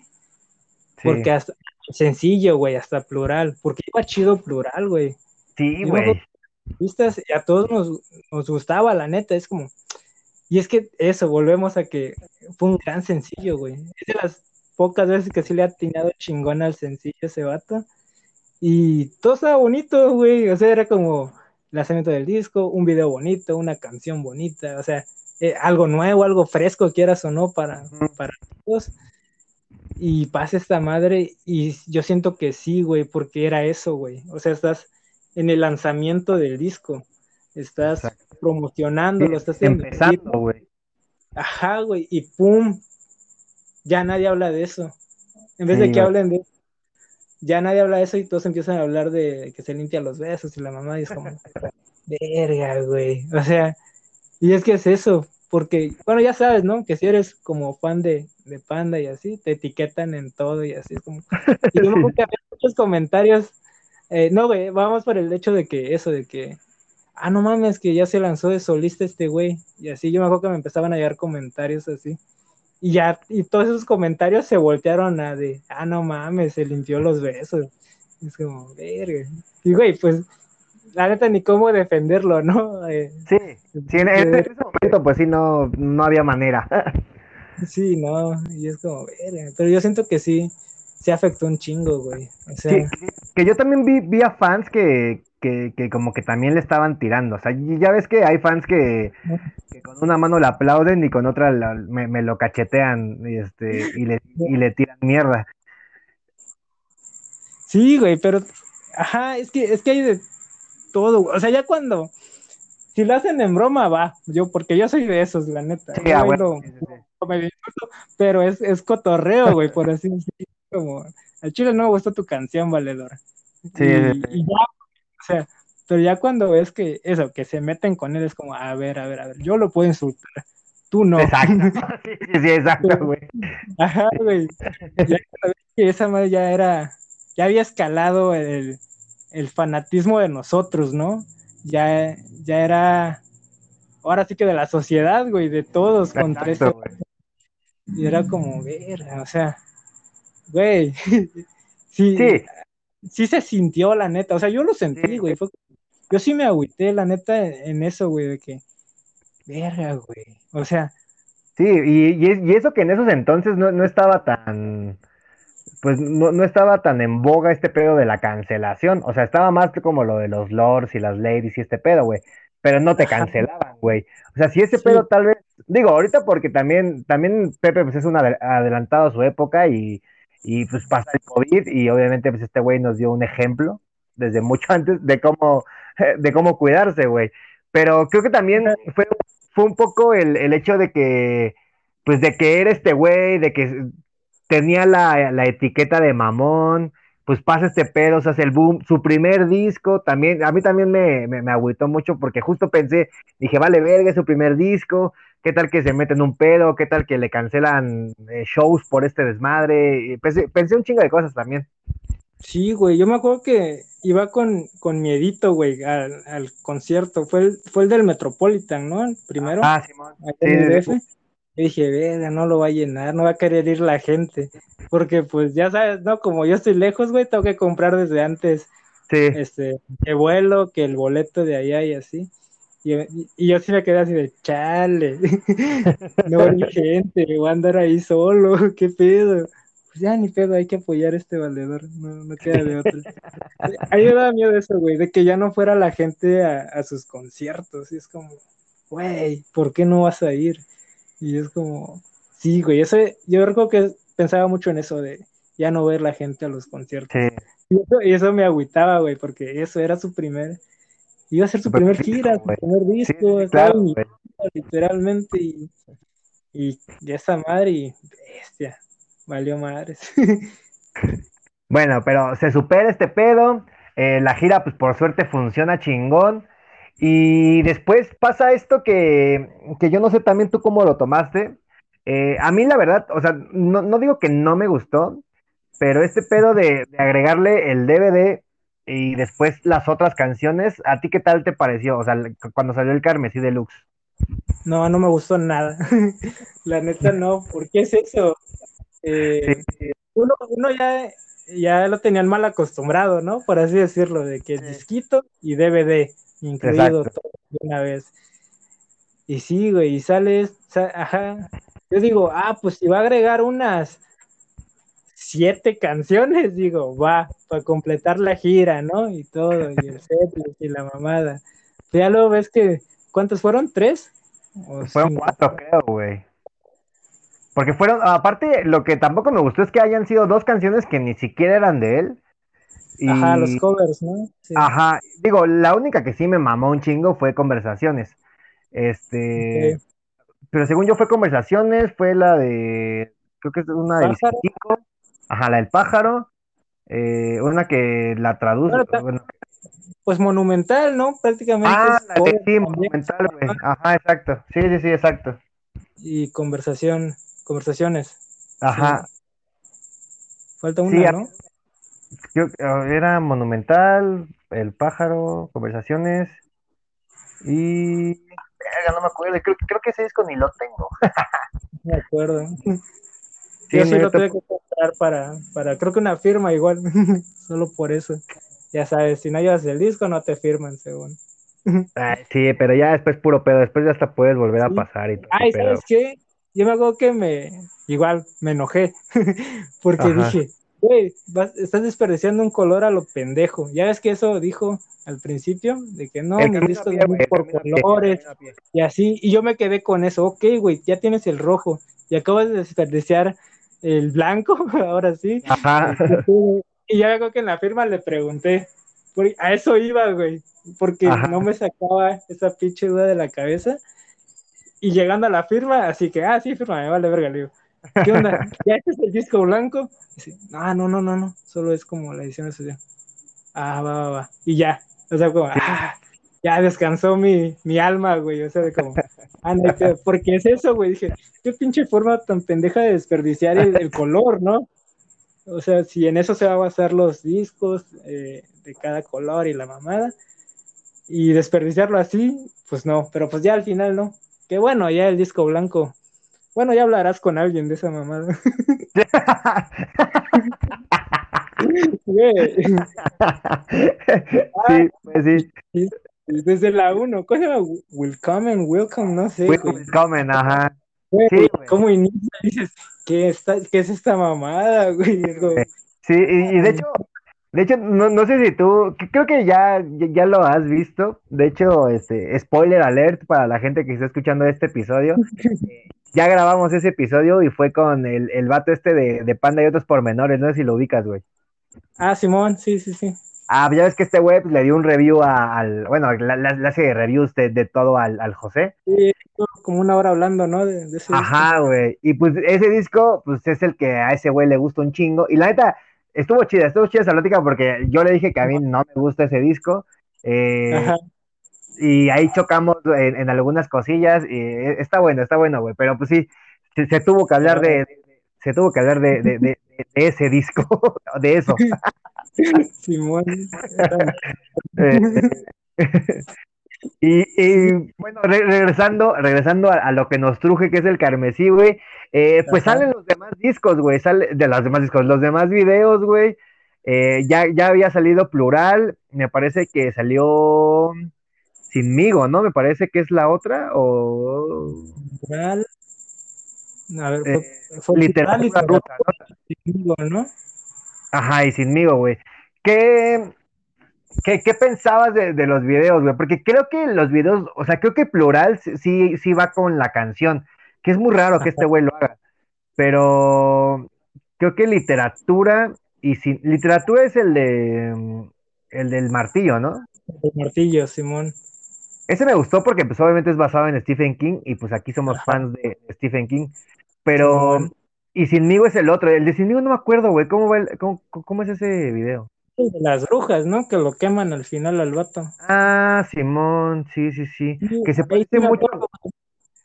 Porque hasta sencillo, güey, hasta plural, porque iba chido plural, güey. Sí, güey. Vistas, a todos nos, nos gustaba, la neta, es como, y es que eso, volvemos a que fue un gran sencillo, güey. Es de las pocas veces que sí le ha atinado chingón al sencillo ese vato. Y todo estaba bonito, güey. O sea, era como lanzamiento del disco, un video bonito, una canción bonita, o sea, eh, algo nuevo, algo fresco, quieras o no, para, para todos. Y pasa esta madre y yo siento que sí, güey, porque era eso, güey. O sea, estás en el lanzamiento del disco. Estás promocionando, lo estás empezando, güey. Ajá, güey, y pum, ya nadie habla de eso. En vez de que hablen de ya nadie habla de eso y todos empiezan a hablar de que se limpia los besos y la mamá y es como, verga, güey. O sea, y es que es eso, porque, bueno, ya sabes, ¿no? Que si eres como fan de, de Panda y así, te etiquetan en todo y así es como. Y yo me que había muchos comentarios. Eh, no, güey, vamos por el hecho de que eso, de que, ah, no mames, que ya se lanzó de solista este güey. Y así yo me acuerdo que me empezaban a llegar comentarios así. Y ya, y todos esos comentarios se voltearon a de, ah, no mames, se limpió los besos. Es como, verga. Y güey, pues, la neta ni cómo defenderlo, ¿no? Eh, sí, sí, en, ese momento, pues sí, no, no había manera. sí, no, y es como, verga. Pero yo siento que sí, se afectó un chingo, güey. O sea, sí, que yo también vi, vi a fans que, que, como que también le estaban tirando. O sea, ya ves que hay fans que, con una mano le aplauden y con otra me, lo cachetean y, este, y, le, y le tiran mierda. Sí, güey, pero, ajá, es que, es que hay de todo. O sea, ya cuando, si lo hacen en broma, va. Yo, porque yo soy de esos, la neta. Ah, pero es, es cotorreo, güey, por así decirlo. Como, al chile no me gusta tu canción, valedora. Sí, y, ya o sea, pero ya cuando ves que eso, que se meten con él, es como, a ver, a ver, a ver, yo lo puedo insultar, tú no. Exacto, sí, sí, exacto, güey. Ajá, güey. Ya que esa madre ya era, ya había escalado el, el fanatismo de nosotros, ¿no? Ya, ya era, ahora sí que de la sociedad, güey, de todos contra eso. Y era como, ver, o sea, güey, sí, sí, sí se sintió, la neta. O sea, yo lo sentí, güey. yo sí me agüité, la neta, en eso, güey, de que, verga, güey. O sea. Sí, y, y, eso que en esos entonces no, no estaba tan. Pues no, no, estaba tan en boga este pedo de la cancelación. O sea, estaba más que como lo de los lords y las ladies y este pedo, güey. Pero no te cancelaban, güey. O sea, si ese pedo tal vez. Digo, ahorita porque también, también Pepe pues es un adelantado a su época y y pues pasa el COVID y obviamente pues este güey nos dio un ejemplo desde mucho antes de cómo, de cómo cuidarse, güey. Pero creo que también fue, fue un poco el, el hecho de que, pues de que era este güey, de que tenía la, la, etiqueta de mamón, pues pasa este pedo, se hace el boom, su primer disco también, a mí también me, me, me agüitó mucho porque justo pensé, dije, vale, verga, su primer disco, ¿Qué tal que se meten un pedo? ¿Qué tal que le cancelan eh, shows por este desmadre? Pensé, pensé, un chingo de cosas también. Sí, güey, yo me acuerdo que iba con, con miedito, güey, al, concierto. Fue el, fue el del Metropolitan, ¿no? primero. Ah, Simón. Sí, y dije, verga, no lo va a llenar, no va a querer ir la gente. Porque, pues, ya sabes, ¿no? Como yo estoy lejos, güey, tengo que comprar desde antes. Sí. Este, el vuelo, que el boleto de allá y así. Y, yo sí me quedé así de chale, no hay gente, voy a andar ahí solo, qué pedo. Pues ya ni pedo, hay que apoyar a este valedor, no, no queda de otro. A mí me da miedo eso, güey, de que ya no fuera la gente a, sus conciertos, y es como, güey, ¿por qué no vas a ir? Y es como, sí, güey, eso, yo creo que pensaba mucho en eso de ya no ver la gente a los conciertos. Y, eso, y eso me agüitaba, güey, porque eso era su primer Iba a ser su primer gira, su primer disco, literalmente, y, y ya esa madre, y bestia, valió madres. bueno, pero se supera este pedo, eh, la gira, pues por suerte funciona chingón. Y después pasa esto que, que yo no sé también tú cómo lo tomaste. Eh, a mí la verdad, o sea, no, no, digo que no me gustó, pero este pedo de, de agregarle el DVD y después las otras canciones, ¿a ti qué tal te pareció? O sea, cuando salió el Carmesí Deluxe. No, no me gustó nada. La neta no, ¿por qué es eso? Eh, uno, uno ya, ya lo tenían mal acostumbrado, ¿no? Por así decirlo, de que disquito y DVD incluido todo de una vez. Y sí, güey, y sales, ajá. Yo digo, ah, pues si va a agregar unas siete canciones, digo, va, para completar la gira, ¿no? Y todo, y el set y la mamada. Ya luego ves que, ¿cuántos fueron? ¿Tres? fueron cuatro, creo, güey. Porque fueron, aparte, lo que tampoco me gustó es que hayan sido dos canciones que ni siquiera eran de él. Ajá, los covers, ¿no? Sí. Ajá, digo, la única que sí me mamó un chingo fue Conversaciones. Este, pero según yo fue Conversaciones, fue la de, creo que es una de Vicentico, ajá, la del pájaro, eh, una que la traduce. pues monumental, ¿no? Prácticamente. Ah, la de sí, monumental, güey. Ajá, exacto. Sí, sí, sí, exacto. Y conversación, conversaciones. Ajá. Falta una, ¿no? Yo, era Monumental, El Pájaro, Conversaciones y... no me acuerdo, creo, creo que ese disco ni lo tengo. me acuerdo. Sí, Yo sí lo tuve comprar para, para, creo que una firma igual, solo por eso. Ya sabes, si no llevas el disco no te firman, según. sí, pero ya después puro pedo, después ya hasta puedes volver a pasar y todo. Ay, ¿sabes qué? Yo me acuerdo que me, igual, me enojé, porque dije, güey, estás desperdiciando un color a lo pendejo. Ya ves que eso dijo al principio, de que no, mis discos van por colores y así, y yo me quedé con eso, ok, güey, ya tienes el rojo y acabas de desperdiciar el blanco, ahora sí. Ajá. Y ya veo que en la firma le pregunté, a eso iba, güey, porque no me sacaba esa pinche duda de la cabeza. Y llegando a la firma, así que, ah, sí, firma, me vale verga, le digo. ¿Qué onda? ¿Ya este es el disco blanco? Dice, ah, no, no, no, no, solo es como la edición estudiante. Ah, va, va, va. Y ya, o sea, como, ah, ya descansó mi, mi alma, güey, o sea, de como, ah, no, porque es eso, güey, dije, qué pinche forma tan pendeja de desperdiciar el, color, ¿no? O sea, si en eso se va a basar los discos eh, de cada color y la mamada, y desperdiciarlo así, pues no, pero pues ya al final no. Que bueno, ya el disco blanco bueno, ya hablarás con alguien de esa mamada. sí, pues sí. Desde la 1, ¿cómo se llama? Welcome, welcome, no sé. Welcome, ajá. sí, ¿Cómo inicia? Dices, ¿qué, está, ¿qué es esta mamada, güey? Sí, y, de hecho, de hecho, no, no, sé si tú, creo que ya, ya lo has visto. De hecho, este, spoiler alert para la gente que está escuchando este episodio. ya grabamos ese episodio y fue con el, el vato este de, de, Panda y otros pormenores, no sé si lo ubicas, güey. Ah, Simón, sí, sí, sí. Ah, ya ves que este web le dio un review al, bueno, le hace reviews de, de todo al, al, José. Sí, como una hora hablando, ¿no? De, ese Ajá, güey. Y pues ese disco, pues es el que a ese güey le gusta un chingo. Y la neta, estuvo chida, estuvo chida esa plática porque yo le dije que a mí no me gusta ese disco. Eh, Ajá y ahí chocamos en, algunas cosillas y está bueno, está bueno, güey, pero pues sí, se, tuvo que hablar de, se tuvo que hablar de, de, ese disco, de eso. Simón. Eh, y, bueno, regresando, regresando a, lo que nos truje, que es el carmesí, güey, eh, pues salen los demás discos, güey, sale de los demás discos, los demás videos, güey, eh, ya, ya había salido plural, me parece que salió Sinmigo, ¿no? Me parece que es la otra, o... Literal. A ver, eh, fue, rusa, ¿no? ¿no? Ajá, y Sinmigo, güey. ¿Qué, qué, qué pensabas de, de, los videos, güey? Porque creo que los videos, o sea, creo que plural sí, sí va con la canción, que es muy raro que este güey lo haga, pero creo que literatura y sin, literatura es el de el del martillo, ¿no? El martillo, Simón. Ese me gustó porque pues obviamente es basado en Stephen King y pues aquí somos fans de Stephen King. Pero, y Sinmigo es el otro. El de Sinmigo no me acuerdo, güey. ¿Cómo, cómo, es ese video? las brujas, ¿no? Que lo queman al final al vato. Ah, Simón, sí, sí, sí. que se parece mucho.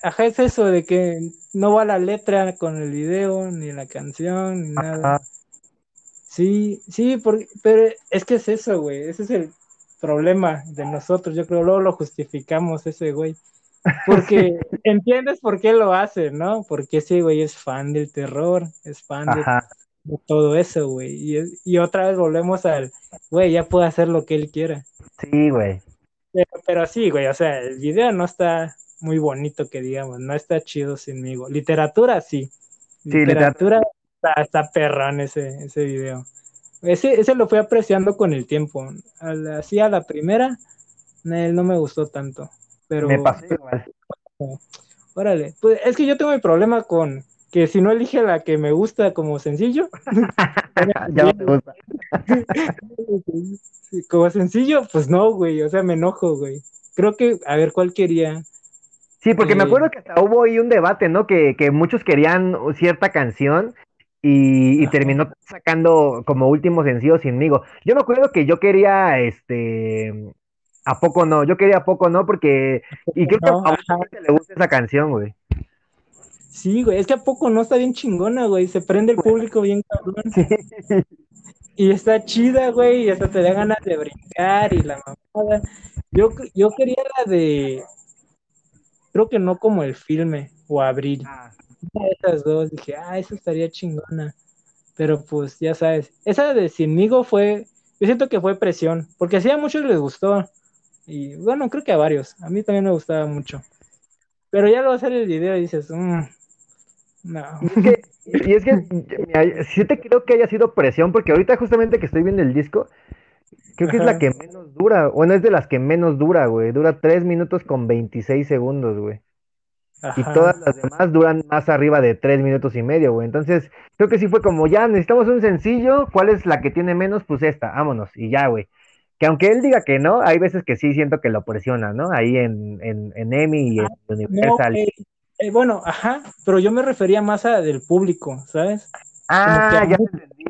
Ajá, es eso de que no va la letra con el video, ni la canción, ni nada. Sí, sí, porque, pero es que es eso, güey. Ese es el problema de nosotros, yo creo, luego lo justificamos ese güey. Porque entiendes por qué lo hace, ¿no? Porque ese güey es fan del terror, es fan de, todo eso, güey. Y, y, otra vez volvemos al, güey, ya puede hacer lo que él quiera. Sí, güey. Pero, sí, güey, o sea, el video no está muy bonito, que digamos, no está chido sinmigo. Literatura, sí. literatura, Está, está perrón ese, ese video. Ese, ese lo fui apreciando con el tiempo. Así a la primera, él no me gustó tanto. Pero. Me pasó igual. Órale. Pues es que yo tengo mi problema con que si no elige la que me gusta como sencillo, ya no me gusta. Como sencillo, pues no, güey, o sea, me enojo, güey. Creo que, a ver, ¿cuál quería? Sí, porque me Eh, acuerdo que hasta hubo ahí un debate, ¿no? Que, que muchos querían cierta canción y, terminó sacando como último sencillo Sinmigo. Yo me acuerdo que yo quería, este, ¿a poco no? Yo quería ¿a poco no? Porque, y creo que No, a mucha gente le gusta esa canción, güey. Sí, güey, es que a poco no está bien chingona, güey. Se prende el público bien cabrón. Y está chida, güey, y hasta te da ganas de brincar y la mamada. Yo, yo quería la de, creo que no como el filme o Abril. Ah, Una de esas dos, dije, ah, esa estaría chingona. Pero pues ya sabes, esa de Sinmigo fue, yo siento que fue presión, porque así a muchos les gustó. Y bueno, creo que a varios. A mí también me gustaba mucho. Pero ya lo hacer el video y dices, "Mm, no. Y es que, sí te creo que haya sido presión, porque ahorita justamente que estoy viendo el disco, creo que es la que menos dura, bueno, es de las que menos dura, güey. Dura 3 minutos con 26 segundos, güey. Y todas las demás duran más arriba de 3 minutos y medio, güey. Entonces, creo que sí fue como, ya necesitamos un sencillo, ¿cuál es la que tiene menos? Pues esta, vámonos, y ya, güey. Que aunque él diga que no, hay veces que sí siento que lo presiona, ¿no? Ahí en, en, en EMI y en No, Universal. Eh, bueno, ajá, pero yo me refería más a del público, ¿sabes? ah, ya entendí.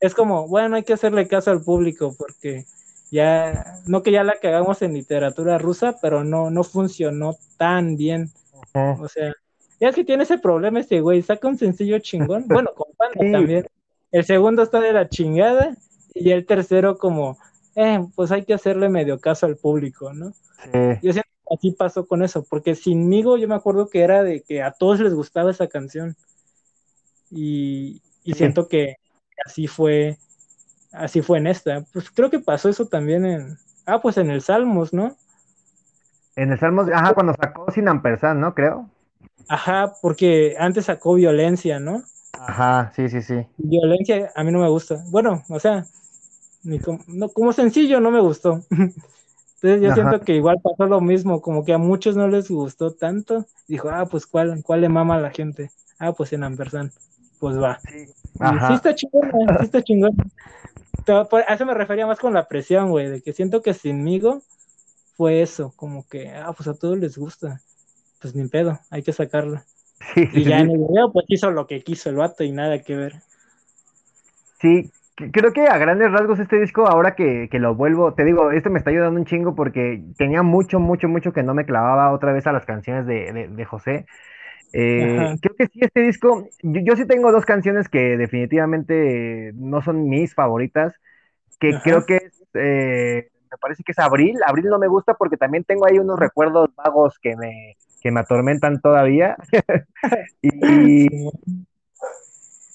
Es como, bueno, hay que hacerle caso al público porque ya, no que ya la cagamos en literatura rusa, pero no, no funcionó tan bien. Ajá. O sea, ya es que tiene ese problema este güey, saca un sencillo chingón, bueno, con Panda Sí. también. El segundo está de la chingada y el tercero como, eh, pues hay que hacerle medio caso al público, ¿no? Sí. Yo siento que así pasó con eso, porque sinmigo yo me acuerdo que era de que a todos les gustaba esa canción. Y, y Sí. siento que así fue, así fue en esta. Pues creo que pasó eso también en, ah, pues en el Salmos, ¿no? En el Salmos, ajá, cuando sacó Sin Ampersand, ¿no? Creo. Ajá, porque antes sacó violencia, ¿no? Ajá, sí, sí, sí. Violencia a mí no me gusta. Bueno, o sea, ni como, no, como sencillo no me gustó. Entonces yo Ajá. siento que igual pasó lo mismo, como que a muchos no les gustó tanto. Dijo, ah, pues ¿cuál, cuál le mama a la gente? Ah, pues en Ampersand. Pues va. Sí. Y sí Ajá. está chingona, sí está por- a eso me refería más con la presión, güey, de que siento que sinmigo fue eso, como que, ah, pues a todos les gusta. Pues ni pedo, hay que sacarla. Sí, Y ya sí. en el video, pues hizo lo que quiso el vato y nada que ver. Sí, creo que a grandes rasgos este disco, ahora que, que lo vuelvo, te digo, este me está ayudando un chingo porque tenía mucho, mucho, mucho que no me clavaba otra vez a las canciones de, de, de José. Eh, creo que sí, este disco, yo, yo sí tengo dos canciones que definitivamente no son mis favoritas, que Ajá. creo que es, eh, me parece que es Abril. Abril no me gusta porque también tengo ahí unos recuerdos vagos que me, que me atormentan todavía. y,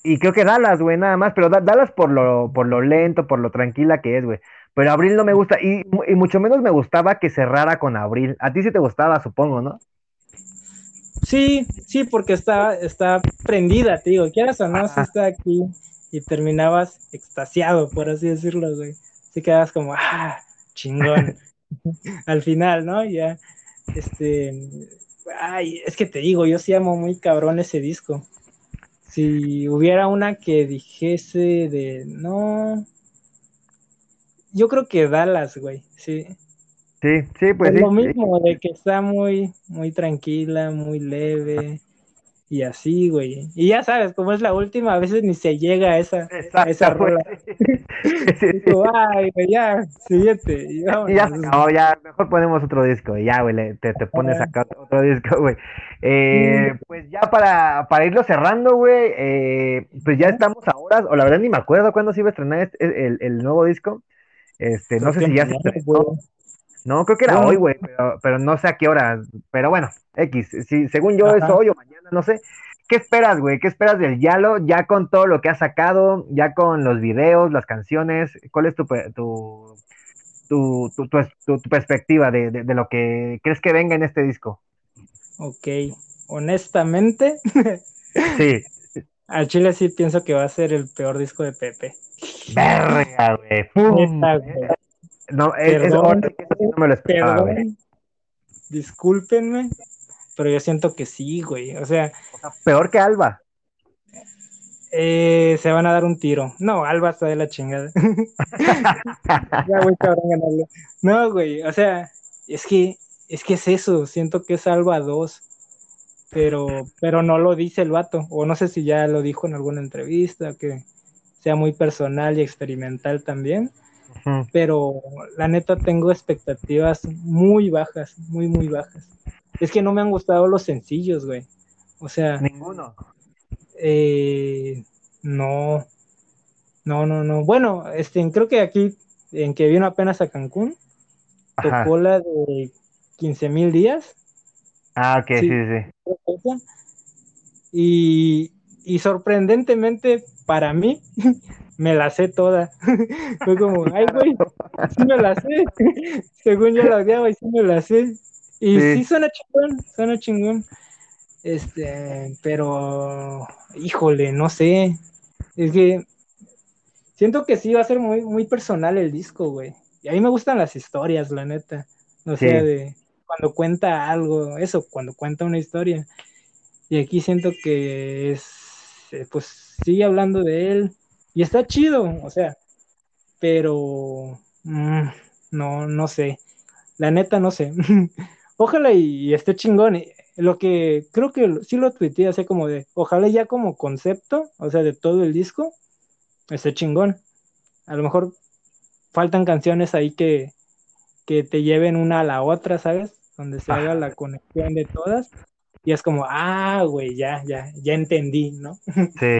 y creo que Dallas, güey, nada más, pero Da- Dallas por lo, por lo lento, por lo tranquila que es, güey. Pero Abril no me gusta, y, y mucho menos me gustaba que cerrara con Abril. A ti sí te gustaba, supongo, ¿no? Sí, sí, porque está, está prendida, te digo, quieras o no, Ajá. está aquí y terminabas extasiado, por así decirlo, güey. Sí quedabas como, ah, chingón. Al final, ¿no? Ya, este, ay, es que te digo, yo sí amo muy cabrón ese disco. Si hubiera una que dijese de, no, yo creo que Dallas, güey, sí. Sí, sí, pues sí. lo sí. mismo, de que está muy, muy tranquila, muy leve y así, güey. Y ya sabes, como es la última, a veces ni se llega a esa, a esa Exacto, rola. Y tú, ay, güey, ya, siguiente. Y Y ya se acabó, ya, mejor ponemos otro disco, y ya, güey, te, te pones acá otro disco, güey. Eh, pues ya para, para irlo cerrando, güey, eh, pues ya estamos a horas, o la verdad ni me acuerdo cuándo se iba a estrenar este- el, el nuevo disco. Este, no sé si ya se estrenó. No, creo que era hoy, güey, pero, pero no sé a qué hora. Pero bueno, X, si, según yo es hoy o mañana, no sé. ¿Qué esperas, güey? ¿Qué esperas del Yalo? Ya con todo lo que ha sacado, ya con los videos, las canciones, ¿cuál es tu, tu, tu, tu, tu- tu- tu perspectiva de, de- de lo que crees que venga en este disco? Ok, honestamente, Sí, al Chile sí pienso que va a ser el peor disco de Pepe. verga, güey. No, es, es- que no me lo esperaba, güey. Perdón, discúlpenme, pero yo siento que sí, güey. O sea, O sea, peor que Alba. Eh, se van a dar un tiro. No, Alba está de la chingada. ya, güey, cabrón, ganarle. No, güey, o sea, es que, es que es eso, siento que es Alba 2, pero, pero no lo dice el vato, o no sé si ya lo dijo en alguna entrevista, que sea muy personal y experimental también, pero la neta tengo expectativas muy bajas, muy, muy bajas. Es que no me han gustado los sencillos, güey. O sea... Ninguno. Eh, no, no, no, no. Bueno, este, creo que aquí, en que vino apenas a Cancún, tocó la de 15 mil días. Ah, ok, sí, sí. Y, y sorprendentemente para mí, me la sé toda. Fue como, ay, güey, sí me la sé. Según yo la odiaba y sí me la sé. Y sí. sí suena chingón, suena chingón. Este, pero, híjole, no sé. Es que siento que sí va a ser muy, muy personal el disco, güey. Y a mí me gustan las historias, la neta. O sea, de cuando cuenta algo, eso, cuando cuenta una historia. Y aquí siento que es, eh, pues sigue hablando de él. Y está chido, o sea, pero mm, no, no sé. La neta, no sé. Ojalá y, esté chingón. Lo que creo que sí lo tuiteé así como de, ojalá ya como concepto, o sea, de todo el disco, esté chingón. A lo mejor faltan canciones ahí que, que te lleven una a la otra, ¿sabes? Donde se haga la conexión de todas. Y es como, ah, güey, ya, ya, ya entendí, ¿no? Sí.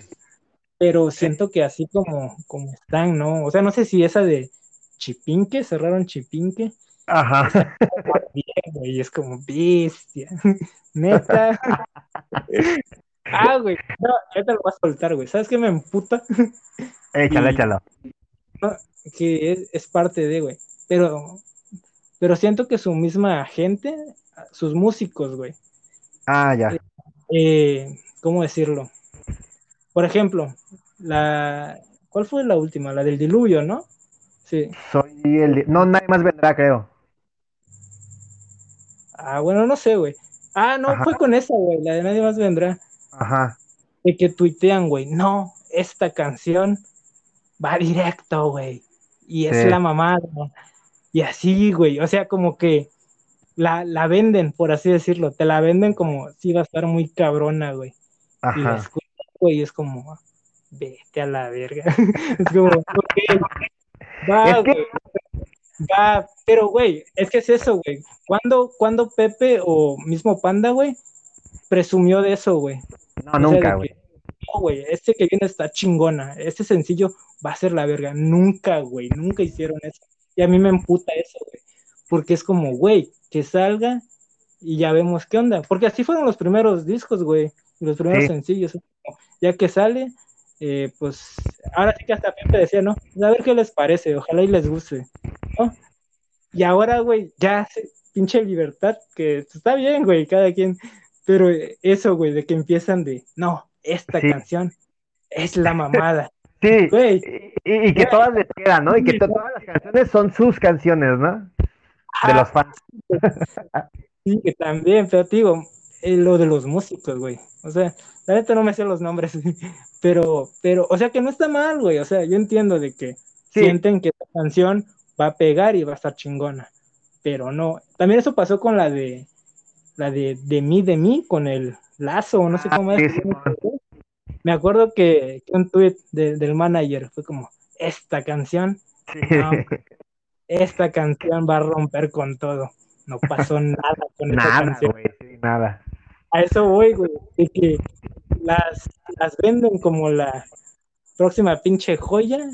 Pero siento que así como, como están, ¿no? O sea, no sé si esa de Chipinque, cerraron Chipinque. Ajá. Bien, güey, es como bestia. Neta. ah, güey. No, ya te lo vas a soltar, güey. ¿Sabes qué me emputa? Échalo, échalo. que es, es, parte de, güey. Pero, pero siento que su misma gente, sus músicos, güey. Ah, ya. Eh, ¿Cómo decirlo? Por ejemplo, la. ¿Cuál fue la última? La del diluvio, ¿no? Sí. Soy el. No, nadie más vendrá, creo. Ah, bueno, no sé, güey. Ah, no, fue con esa, güey, la de nadie más vendrá. Ajá. De que tuitean, güey, no, esta canción va directo, güey. Y es la mamada. Y así, güey. O sea, como que la, la, venden, por así decirlo. Te la venden como si va a estar muy cabrona, güey. Ajá. Y güey, es como, vete a la verga. es como, ok. Va, es que... Va, pero, güey, es que es eso, güey. ¿Cuándo, ¿Cuándo Pepe o mismo Panda, güey, presumió de eso, güey? No, nunca, güey. No, güey, este que viene está chingona. Este sencillo va a ser la verga. Nunca, güey, nunca hicieron eso. Y a mí me emputa eso, güey. Porque es como, güey, que salga y ya vemos qué onda. Porque así fueron los primeros discos, güey. Los primeros sí. sencillos. Ya que sale, eh, pues ahora sí que hasta Pepe decía, ¿no? Pues, a ver qué les parece, ojalá y les guste, ¿no? Y ahora, güey, ya pinche libertad, que está bien, güey, cada quien, pero eso, güey, de que empiezan de, no, esta sí. canción es la mamada. Sí, güey. Y, y, que todas les quedan, ¿no? Y que todas las canciones son sus canciones, ¿no? De los fans. Sí, que también, pero te digo, eh, lo de los músicos, güey. O sea, la neta no me sé los nombres, pero, pero, o sea que no está mal, güey. O sea, yo entiendo de que sí. sienten que la canción va a pegar y va a estar chingona. Pero no. También eso pasó con la de la de, de mí, de mí, con el lazo, no sé cómo ah, es. Sí, Me acuerdo que, que un tweet de, del manager fue como, esta canción, no, esta canción va a romper con todo. No pasó nada con nada, esta canción. Güey, sí, nada. A eso voy, güey, de que las, las venden como la próxima pinche joya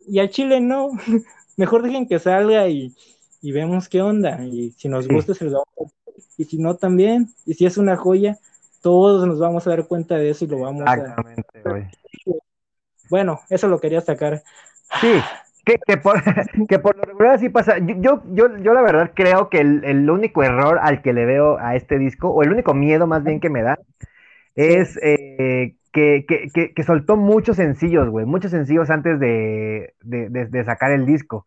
y al Chile no. Mejor dejen que salga y, y vemos qué onda. Y si nos gusta, se los vamos a... Y si no, también. Y si es una joya, todos nos vamos a dar cuenta de eso y lo vamos Exactamente, a... güey. Bueno, eso lo quería sacar. Sí, que, que, por, que por lo regular así pasa. Yo, yo, yo la verdad creo que el, el, único error al que le veo a este disco, o el único miedo más bien que me da, es eh, que, que, que, soltó muchos sencillos, güey, muchos sencillos antes de, de, de, de sacar el disco.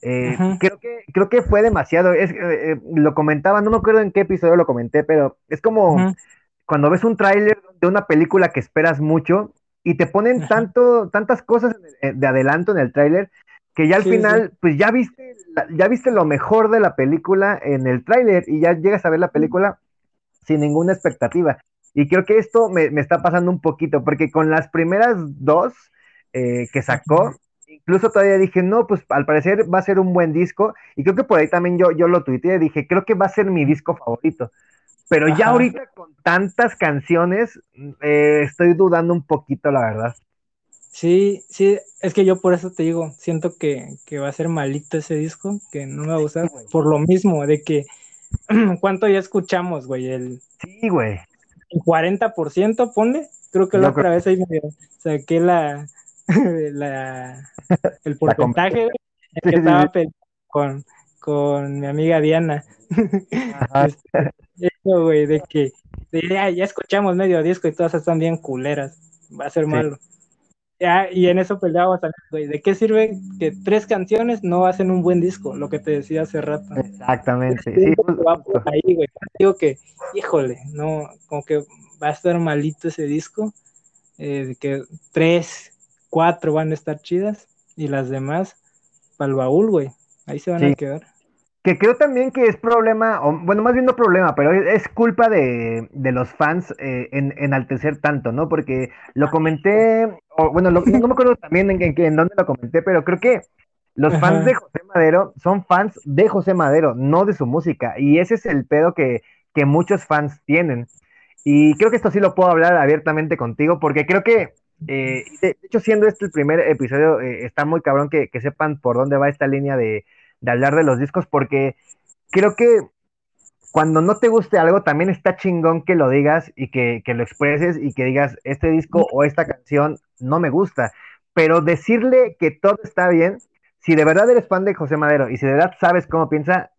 Eh, creo, que, creo que fue demasiado. Es, eh, lo comentaba, no me acuerdo en qué episodio lo comenté, pero es como cuando ves un tráiler de una película que esperas mucho y te ponen tanto, tantas cosas de adelanto en el tráiler que ya al final, pues ya viste, ya viste lo mejor de la película en el tráiler y ya llegas a ver la película sin ninguna expectativa. Y creo que esto me, está pasando un poquito, porque con las primeras dos eh, que sacó, incluso todavía dije, no, pues al parecer va a ser un buen disco, y creo que por ahí también yo, yo lo tuiteé, dije, creo que va a ser mi disco favorito. Pero ya ahorita con tantas canciones, eh, estoy dudando un poquito, la verdad. Sí, sí, es que yo por eso te digo, siento que, va a ser malito ese disco, que no me va a gustar, por lo mismo, de que, ¿cuánto ya escuchamos, güey? El, sí, güey. El 40%, pone, creo que la otra vez ahí me saqué la, la el porcentaje, que estaba con, con mi amiga Diana. Este, eso, güey, de que ya, ya escuchamos medio disco y todas están bien culeras, va a ser malo. Ya, y en eso peleábamos también, güey. ¿De qué sirve que tres canciones no hacen un buen disco? Lo que te decía hace rato. Exactamente. Sí, va por ahí, güey. Digo que, híjole, no, como que va a estar malito ese disco. Eh, que tres, cuatro van a estar chidas y las demás para el baúl, güey. Ahí se van a quedar que creo también que es problema, o, bueno, más bien no problema, pero es, culpa de, los fans eh, en enaltecer tanto, ¿no? Porque lo comenté, o bueno, no, me acuerdo también en, en, dónde lo comenté, pero creo que los fans de José Madero son fans de José Madero, no de su música, y ese es el pedo que, muchos fans tienen. Y creo que esto sí lo puedo hablar abiertamente contigo, porque creo que, eh, de, hecho, siendo este el primer episodio, eh, está muy cabrón que sepan por dónde va esta línea de de hablar de los discos porque creo que cuando no te guste algo también está chingón que lo digas y que, lo expreses y que digas este disco o esta canción no me gusta, pero decirle que todo está bien, si de verdad eres fan de José Madero y si de verdad sabes cómo piensa,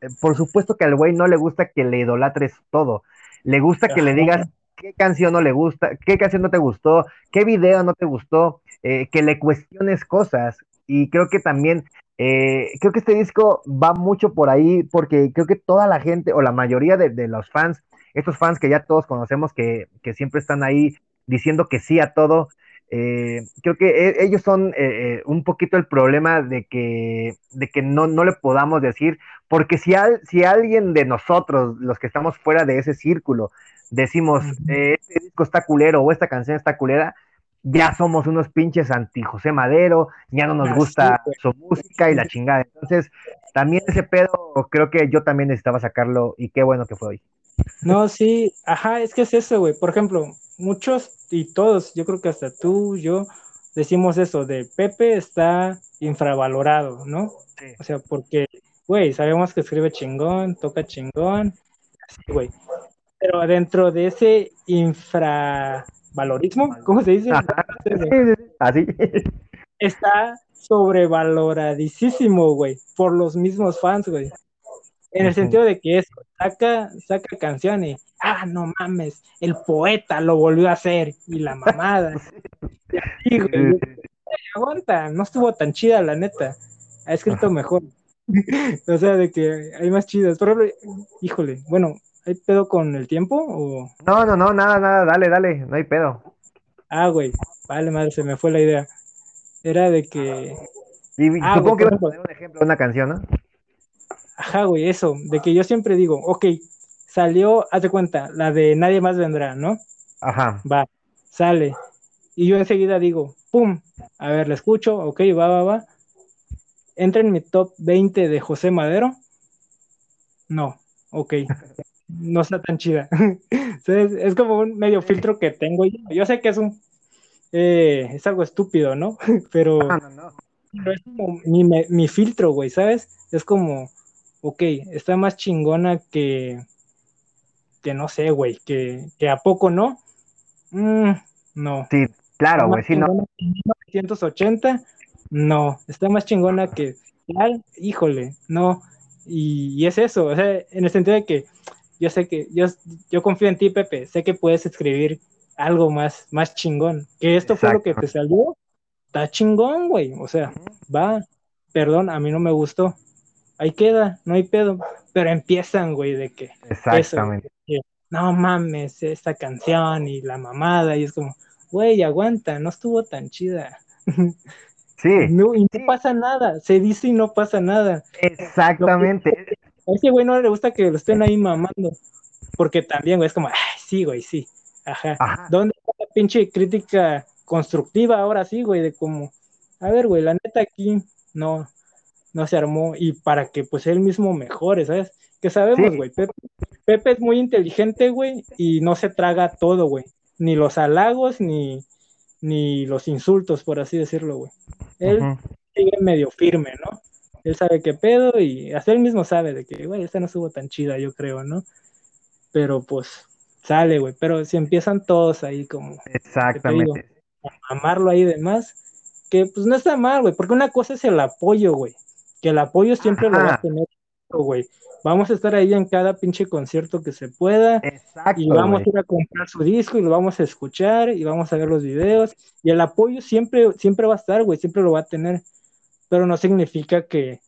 eh, por supuesto que al güey no le gusta que le idolatres todo, le gusta que le digas qué canción no le gusta, qué canción no te gustó, qué video no te gustó, eh, que le cuestiones cosas. Y creo que también eh, creo que este disco va mucho por ahí porque creo que toda la gente o la mayoría de, los fans, estos fans que ya todos conocemos que, siempre están ahí diciendo que sí a todo, eh, creo que e, ellos son eh, un poquito el problema de que, de que no, no le podamos decir, porque si, al, si alguien de nosotros, los que estamos fuera de ese círculo, decimos, este disco está culero o esta canción está culera, ya somos unos pinches anti José Madero, ya no nos gusta su música y la chingada. Entonces, también ese pedo creo que yo también necesitaba sacarlo y qué bueno que fue hoy. No, sí, ajá, es que es eso, güey. Por ejemplo, muchos y todos, yo creo que hasta tú, yo, decimos eso, de Pepe está infravalorado, ¿no? O sea, porque, güey, sabemos que escribe chingón, toca chingón, así, güey. Pero dentro de ese infra valorismo, ¿cómo se dice? Así. Está sobrevaloradísimo, güey, por los mismos fans, güey. En el sentido de que eso, saca, saca canciones, ah, no mames, el poeta lo volvió a hacer, y la mamada. y güey, aguanta, no estuvo tan chida, la neta. Ha escrito mejor. o sea, de que hay más chidas. Pero, híjole, bueno, ¿Hay pedo con el tiempo o...? No, no, no, nada, nada, dale, dale, no hay pedo. Ah, güey, vale, madre, se me fue la idea. Era de que... Y ah, supongo que vas a poner un ejemplo de una canción, ¿no? Ajá, güey, eso, de que yo siempre digo, ok, salió, hazte cuenta, la de Nadie más vendrá, ¿no? Ajá. Va, sale. Y yo enseguida digo, pum, a ver, la escucho, ok, va, va, va. ¿Entra en mi top 20 de José Madero? No, ok. no está tan chida. es como un medio filtro que tengo. Yo sé que es un eh, es algo estúpido, ¿no? Pero, es como mi, filtro, güey, ¿sabes? Es como, ok, está más chingona que, que no sé, güey, que, que a poco no. Mm, no. Sí, claro, güey, sí, no. 1980, no. Está más chingona que tal, híjole, no. Y, y, es eso, o sea, en el sentido de que yo sé que, yo, yo confío en ti, Pepe, sé que puedes escribir algo más, más chingón. Que esto fue lo que te salió, está chingón, güey. O sea, va, perdón, a mí no me gustó. Ahí queda, no hay pedo. Pero empiezan, güey, de que. Exactamente. no mames, esta canción y la mamada, y es como, güey, aguanta, no estuvo tan chida. Sí. No, y no pasa nada, se dice y no pasa nada. Exactamente. A ese güey no le gusta que lo estén ahí mamando, porque también, güey, es como, ay, sí, güey, sí. Ajá. Ajá. ¿Dónde está la pinche crítica constructiva ahora sí, güey? De como, a ver, güey, la neta aquí no, no se armó y para que pues él mismo mejore, ¿sabes? Que sabemos, güey, Pepe, es muy inteligente, güey, y no se traga todo, güey, ni los halagos ni, ni los insultos, por así decirlo, güey. Él sigue medio firme, ¿no? Él sabe qué pedo y hasta él mismo sabe de que, güey, esta no estuvo tan chida, yo creo, ¿no? Pero pues sale, güey, pero si empiezan todos ahí como... Exactamente. a amarlo ahí de más, que pues no está mal, güey, porque una cosa es el apoyo, güey, que el apoyo siempre lo va a tener, güey. Vamos a estar ahí en cada pinche concierto que se pueda. Exacto, y vamos a ir a comprar su disco y lo vamos a escuchar y vamos a ver los videos. Y el apoyo siempre, siempre va a estar, güey, siempre lo va a tener. Pero no significa que,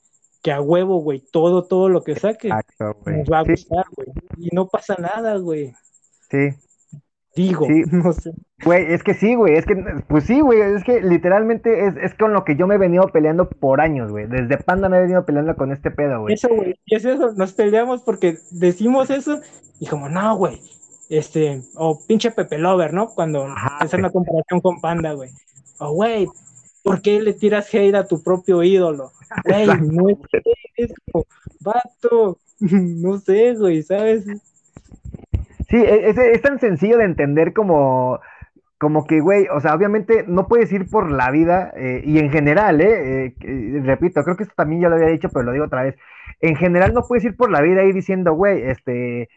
que a huevo, güey, todo, todo lo que saque nos va a gustar, güey. Y no pasa nada, güey. Sí. Digo, no sé. Güey, es que sí, güey, es que, pues sí, güey, es que literalmente es, es, con lo que yo me he venido peleando por años, güey. Desde Panda me he venido peleando con este pedo, güey. Eso, güey, y es eso, nos peleamos porque decimos eso y como, no, güey, este, o pinche Pepe Lover, ¿no? Cuando es una comparación con Panda, güey. O, güey, ¿por qué le tiras hate a tu propio ídolo? Güey, no es como, vato, no sé, güey, ¿sabes? Sí, e, es, tan sencillo de entender como, como que, güey, o sea, obviamente no puedes ir por la vida, eh, y en general, eh, eh, repito, creo que esto también ya lo había dicho, pero lo digo otra vez, en general no puedes ir por la vida ahí diciendo, güey, este,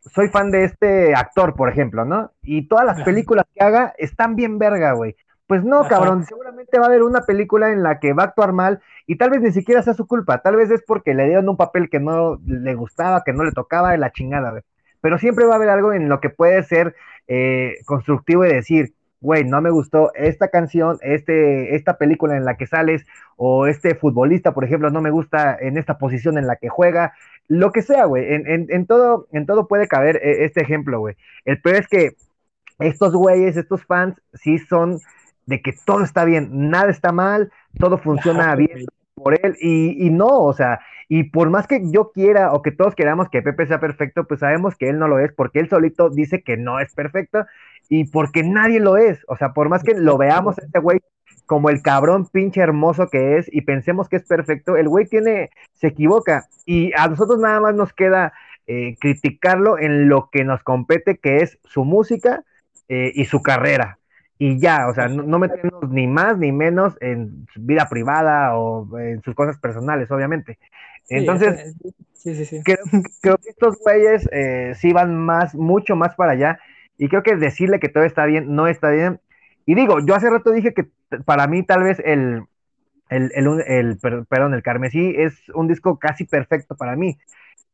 soy fan de este actor, por ejemplo, ¿no? Y todas las películas que haga están bien verga, güey. Pues no, cabrón, seguramente va a haber una película en la que va a actuar mal y tal vez ni siquiera sea su culpa, tal vez es porque le dieron un papel que no le gustaba, que no le tocaba de la chingada, güey. Pero siempre va a haber algo en lo que puede ser eh, constructivo y decir, güey, no me gustó esta canción, este, esta película en la que sales, o este futbolista, por ejemplo, no me gusta en esta posición en la que juega, lo que sea, güey, en, todo, en todo puede caber eh, este ejemplo, güey. El peor es que estos güeyes, estos fans, sí son de que todo está bien, nada está mal, todo funciona bien por él, y, y no, o sea, y por más que yo quiera o que todos queramos que Pepe sea perfecto, pues sabemos que él no lo es porque él solito dice que no es perfecto y porque nadie lo es. O sea, por más que lo veamos este güey como el cabrón pinche hermoso que es y pensemos que es perfecto, el güey tiene, se equivoca y a nosotros nada más nos queda eh, criticarlo en lo que nos compete, que es su música eh, y su carrera y ya, o sea, no, metemos ni más ni menos en su vida privada o en sus cosas personales, obviamente. Entonces, Creo, que estos güeyes eh, sí van más, mucho más para allá, y creo que decirle que todo está bien no está bien. Y digo, yo hace rato dije que para mí tal vez el, el, el, el perdón, el Carmesí es un disco casi perfecto para mí.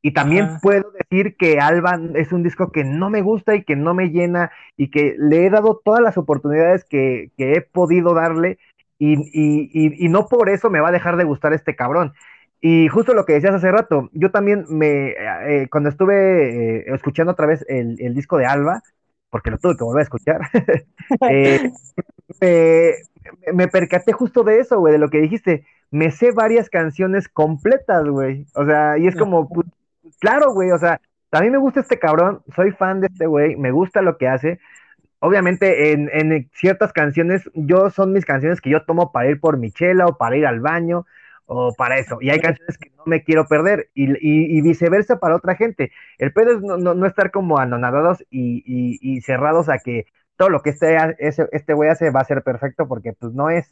Y también puedo decir que Alba es un disco que no me gusta y que no me llena y que le he dado todas las oportunidades que, he podido darle y, no por eso me va a dejar de gustar este cabrón. Y justo lo que decías hace rato, yo también me, eh, cuando estuve eh, escuchando otra vez el, disco de Alba, porque lo tuve que volver a escuchar, eh, me percaté justo de eso, güey, de lo que dijiste. Me sé varias canciones completas, güey. O sea, y es como, claro, güey, o sea, a mí me gusta este cabrón, soy fan de este güey, me gusta lo que hace. Obviamente en, en, ciertas canciones, yo son mis canciones que yo tomo para ir por Michela o para ir al baño o para eso. Y hay canciones que no me quiero perder y, y, viceversa para otra gente. El pedo es no, no, estar como anonadados y, y, cerrados a que todo lo que este, este güey hace va a ser perfecto porque pues no es.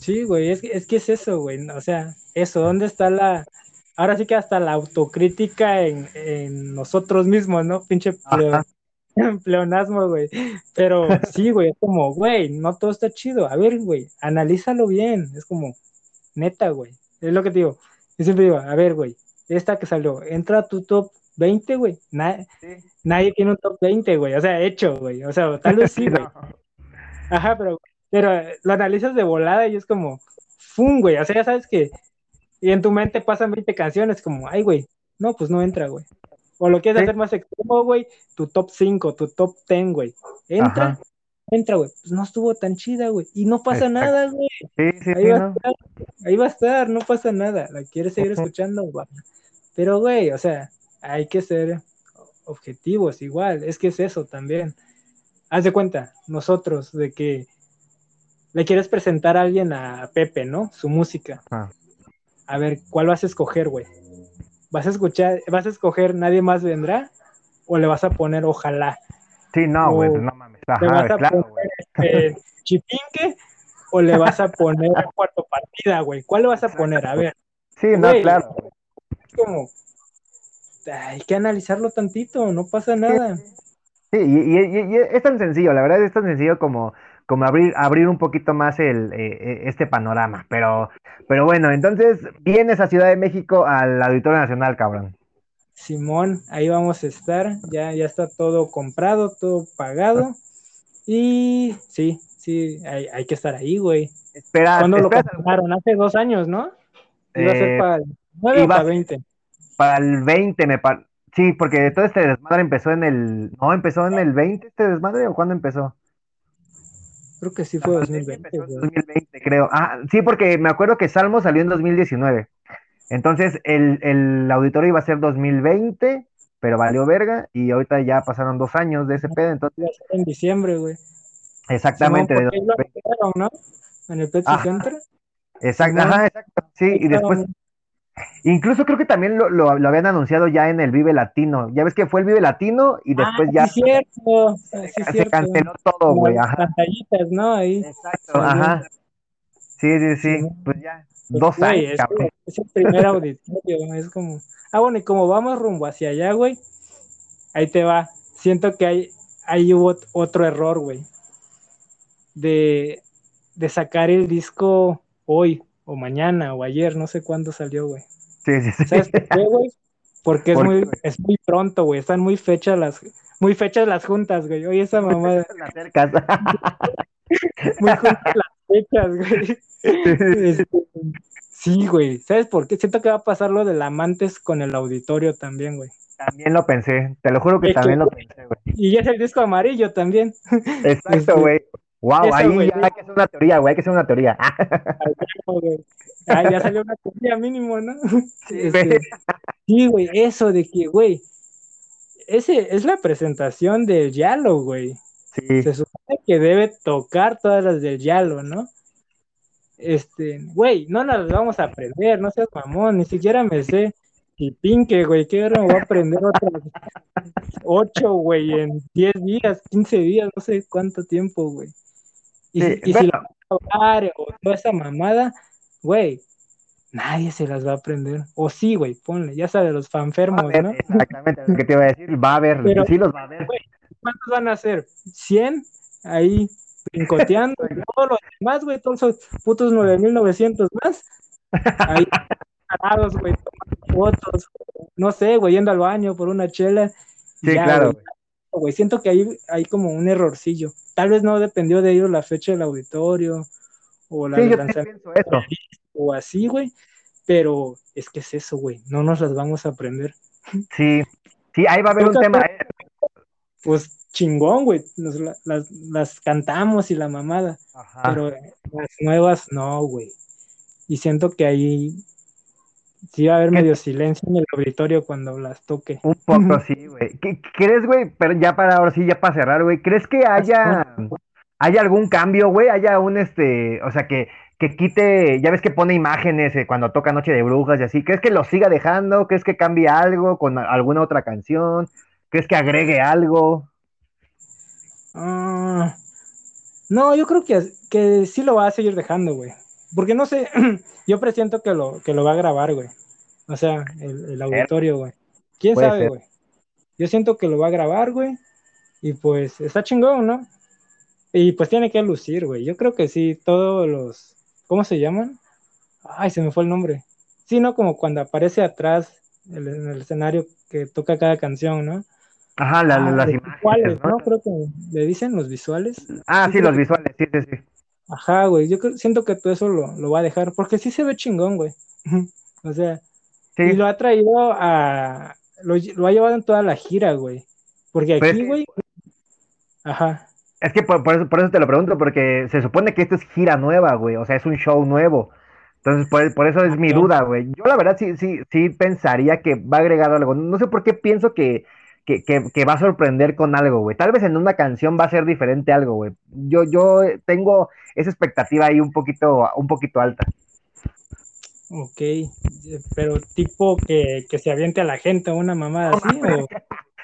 Sí, güey, es, es que es eso, güey. O sea, eso, ¿dónde está la, ahora sí que hasta la autocrítica en, nosotros mismos, ¿no? Pinche pleonasmo, güey. Pero sí, güey, es como, güey, no todo está chido. A ver, güey, analízalo bien. Es como, neta, güey. Es lo que te digo. Yo siempre digo, a ver, güey, esta que salió, entra a tu top 20, güey. Nadie tiene un top 20, güey. O sea, hecho, güey. O sea, tal vez sí, güey. Ajá, pero, pero lo analizas de volada y es como, ¡fum, güey! O sea, ya sabes que y en tu mente pasan 20 canciones, como, ay, güey, no, pues no entra, güey. O lo quieres hacer más extremo, güey, tu top 5, tu top 10, güey. Entra, entra, güey. Pues no estuvo tan chida, güey. Y no pasa nada, güey. Sí, sí, ahí, va a estar, ahí va a estar, no pasa nada. La quieres seguir escuchando, güey. Pero, güey, o sea, hay que ser objetivos igual. Es que es eso también. Haz de cuenta, nosotros, de que le quieres presentar a alguien a Pepe, ¿no? Su música. Ah. A ver, ¿cuál vas a escoger, güey? ¿Vas a escuchar, vas a escoger Nadie más vendrá? ¿O le vas a poner Ojalá? Sí, no, güey, no mames. ¿Le vas a poner este, Chipinque? ¿O le vas a poner Cuarto Partida, güey? ¿Cuál le vas a poner? A ver. Sí, no, claro. Es como, hay que analizarlo tantito, no pasa nada. Sí, y, y, es tan sencillo, la verdad es tan sencillo como como abrir, abrir un poquito más el, eh, eh, este panorama. Pero, pero bueno, entonces vienes a Ciudad de México al Auditorio Nacional, cabrón. Simón, ahí vamos a estar, ya, ya está todo comprado, todo pagado. Y sí, sí, hay, hay que estar ahí, güey. Espera, ¿Cuándo lo compraron? Hace dos años, ¿no? Iba a ser eh, para el 9 o para el 20. Para el 20, me parece. Sí, porque todo este desmadre empezó en el. No, empezó en el 20 este desmadre o cuándo empezó? Creo que sí fue 2020. 2020, creo. Ah, sí, porque me acuerdo que Salmo salió en 2019. Entonces, el, el auditorio iba a ser 2020, pero valió verga, y ahorita ya pasaron dos años de ese pedo, entonces... En diciembre, güey. Exactamente. de ¿no? En el Pepsi Center. Exacto, ajá, exacto. Sí, y después Incluso creo que también lo, lo, habían anunciado ya en el Vive Latino. Ya ves que fue el Vive Latino y ah, después ya. Sí, cierto. se, canceló todo, güey. Pantallitas, ¿no? Ahí. Exacto, ajá. Sí, sí, sí. Pues ya. Pues, dos años, es, es, el primer auditorio, es como. Ah, bueno, y como vamos rumbo hacia allá, güey, ahí te va. Siento que hay, ahí hubo otro error, güey. De, de sacar el disco hoy o mañana o ayer, no sé cuándo salió, güey. Sí, sí, sí. ¿Sabes por qué, güey? Porque es muy, es muy pronto, güey. Están muy fechas las, muy fechas las juntas, güey. Oye, esa mamá. muy juntas las fechas, güey. Este, sí, güey. ¿Sabes por qué? Siento que va a pasar lo del amantes con el auditorio también, güey. También lo pensé, te lo juro que también lo pensé, güey. Y es el disco amarillo también. Exacto, este, güey. Wow, ahí ya hay que hacer una teoría, güey, hay que hacer una teoría. ah, ya salió una teoría mínimo, ¿no? Este, sí, güey, eso de que, güey, ese es la presentación del Yalo, güey. Sí. Se supone que debe tocar todas las del Yalo, ¿no? Este, güey, no las vamos a aprender, no seas mamón, ni siquiera me sé y pinque, güey, ¿qué hora me voy a aprender otras ocho, güey, en diez días, quince días, no sé cuánto tiempo, güey. Y, si lo vas a hablar o toda esa mamada, güey, nadie se las va a aprender. O sí, güey, ponle, ya sabes, los fanfermos, ¿no? Exactamente lo que te iba a decir, va a haber, sí los va a haber. ¿Cuántos van a ser? ¿100? Ahí, brincoteando, todos los demás, güey, todos esos putos 9900 más. Ahí, parados, güey, tomando fotos, no sé, güey, yendo al baño por una chela. Sí, claro. Güey güey. Siento que hay, hay como un errorcillo. Tal vez no dependió de ellos la fecha del auditorio o la sí, lanzamiento o así, güey. Pero es que es eso, güey. No nos las vamos a aprender. Sí, sí, ahí va a haber un tema. Eh. Pues chingón, güey. las, las, cantamos y la mamada. Pero las nuevas no, güey. Y siento que ahí Sí, va a haber medio silencio en el auditorio cuando las toque. Un poco, sí, güey. ¿Crees, güey? Pero ya para ahora sí, ya para cerrar, güey. ¿Crees que haya, haya algún cambio, güey? Haya un, este, o sea, que, que quite, ya ves que pone imágenes eh, cuando toca Noche de Brujas y así. ¿Crees que lo siga dejando? ¿Crees que cambie algo con alguna otra canción? ¿Crees que agregue algo? Ah, no, yo creo que, que sí lo va a seguir dejando, güey. Porque no sé, yo presiento que lo, que lo va a grabar, güey. O sea, el, auditorio, güey. ¿Quién sabe, güey? Yo siento que lo va a grabar, güey. Y pues está chingón, ¿no? Y pues tiene que lucir, güey. Yo creo que sí, todos los. ¿Cómo se llaman? Ay, se me fue el nombre. Sí, ¿no? Como cuando aparece atrás en el escenario que toca cada canción, ¿no? Ajá, la, ah, las imágenes. ¿no? Creo que le dicen los visuales. Ah, sí, los visuales, sí, sí, sí. Ajá, güey, yo siento que todo eso lo, lo va a dejar, porque sí se ve chingón, güey. o sea, y lo ha traído a, lo, ha llevado en toda la gira, güey. Porque aquí, güey. Ajá. Es que por, eso, por eso te lo pregunto, porque se supone que esto es gira nueva, güey. O sea, es un show nuevo. Entonces, por, eso es mi duda, güey. Yo la verdad sí, sí, sí pensaría que va a agregar algo. No sé por qué pienso que, que, va a sorprender con algo, güey. Tal vez en una canción va a ser diferente algo, güey. Yo, yo tengo esa expectativa ahí un poquito, un poquito alta. Ok, pero tipo que, se aviente a la gente una mamada así, ¿o?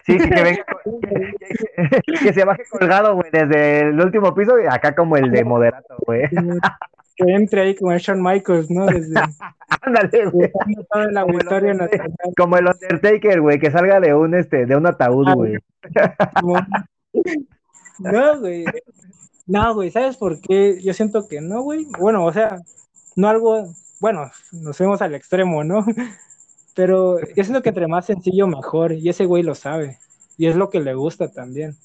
Sí, que, venga, que, se baje colgado, güey, desde el último piso y acá como el de moderato, güey. Que entre ahí como el Shawn Michaels, ¿no? Desde, Ándale, güey. Como el Undertaker, güey, que salga de un este, de un ataúd, ah, güey. No, güey. No, güey, ¿sabes por qué? Yo siento que no, güey. Bueno, o sea, no algo, bueno, nos fuimos al extremo, ¿no? Pero yo siento que entre más sencillo, mejor. Y ese güey lo sabe. Y es lo que le gusta también.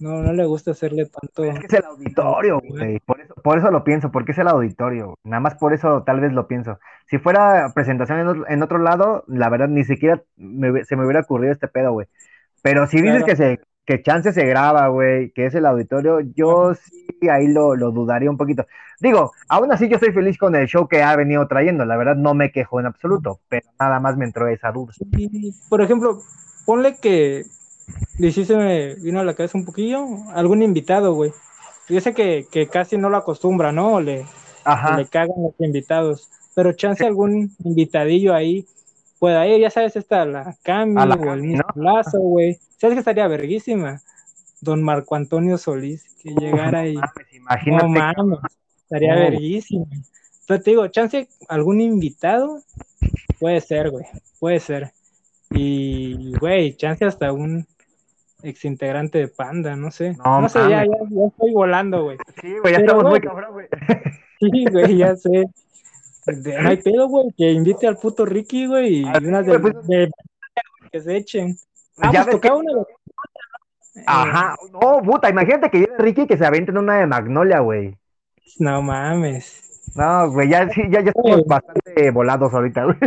No, no le gusta hacerle tanto. Es que es el auditorio, güey. Por eso, por eso lo pienso, porque es el auditorio. Nada más por eso tal vez lo pienso. Si fuera presentación en otro, lado, la verdad ni siquiera se me hubiera ocurrido este pedo, güey. Pero si dices que se que chance se graba, güey, que es el auditorio, yo sí ahí lo, lo, dudaría un poquito. Digo, aún así yo estoy feliz con el show que ha venido trayendo, la verdad no me quejo en absoluto, pero nada más me entró esa duda. por ejemplo, ponle que y sí se me vino a la cabeza un poquillo, algún invitado, güey. Yo sé que, casi no lo acostumbra, ¿no? Le, le cagan los invitados. Pero chance algún invitadillo ahí pueda ir, ya sabes, está la Cami o el mismo Lazo, güey. ¿Sabes que estaría verguísima? Don Marco Antonio Solís, que llegara ahí. Imagínate. No mames, estaría verguísima. Entonces te digo, chance algún invitado, puede ser, güey, puede ser. Y, güey, chance hasta un exintegrante de Panda, no sé. No, sé, ya, ya, ya, estoy volando, güey. Sí, güey, ya estamos muy cabrón, güey. Sí, güey, ya sé. No hay pedo, güey, que invite al puto Ricky, güey, y ah, unas de, pues, de, que se echen. Ah, ya pues una de... Ajá, no, puta, imagínate que llegue Ricky y que se aventen una de Magnolia, güey. No mames. No, güey, ya, ya, ya estamos bastante volados ahorita, güey.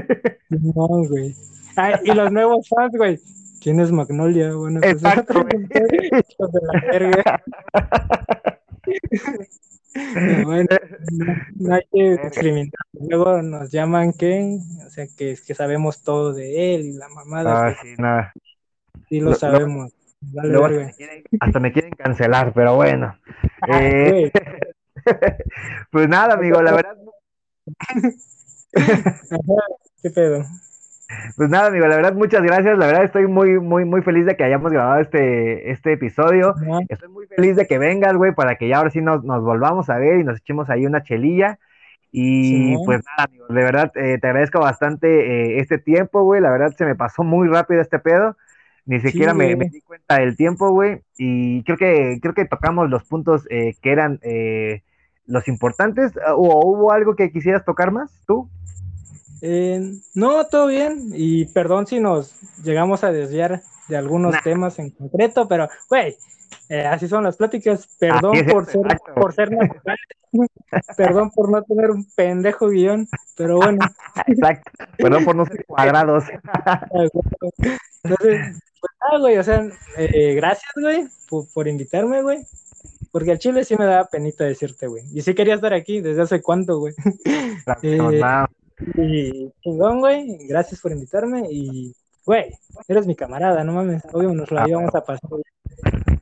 No, güey. Ay, y los nuevos fans, güey. ¿Quién es Magnolia? Bueno, pues Exacto, de la verga. bueno, no, hay que discriminar. Luego nos llaman que, o sea, que, que sabemos todo de él y la mamada. Ah, sí, nada. Sí lo, sabemos. hasta, me quieren, cancelar, pero bueno. Ah, eh, pues nada, amigo, la verdad. ¿Qué pedo? Pues nada, amigo, la verdad, muchas gracias. La verdad, estoy muy, muy, muy feliz de que hayamos grabado este, este episodio. Estoy muy feliz de que vengas, güey, para que ya ahora sí nos, nos volvamos a ver y nos echemos ahí una chelilla. Y pues nada, amigo, de verdad, eh, te agradezco bastante eh, este tiempo, güey. La verdad, se me pasó muy rápido este pedo. Ni siquiera me, di cuenta del tiempo, güey. Y creo que, creo que tocamos los puntos eh, que eran los importantes. ¿O hubo algo que quisieras tocar más, tú? Eh, no, todo bien. Y perdón si nos llegamos a desviar de algunos temas en concreto, pero, güey, eh, así son las pláticas. Perdón por ser, por ser Perdón por no tener un pendejo guion, pero bueno. Exacto. Perdón por no ser cuadrados. Entonces, pues nada, güey, o sea, eh, gracias, güey, por, invitarme, güey. Porque al chile sí me daba penita decirte, güey. Y sí quería estar aquí desde hace cuánto, güey. Claro, y chingón, güey. Gracias por invitarme. Y, güey, eres mi camarada, no mames. Obvio, nos la íbamos a pasar.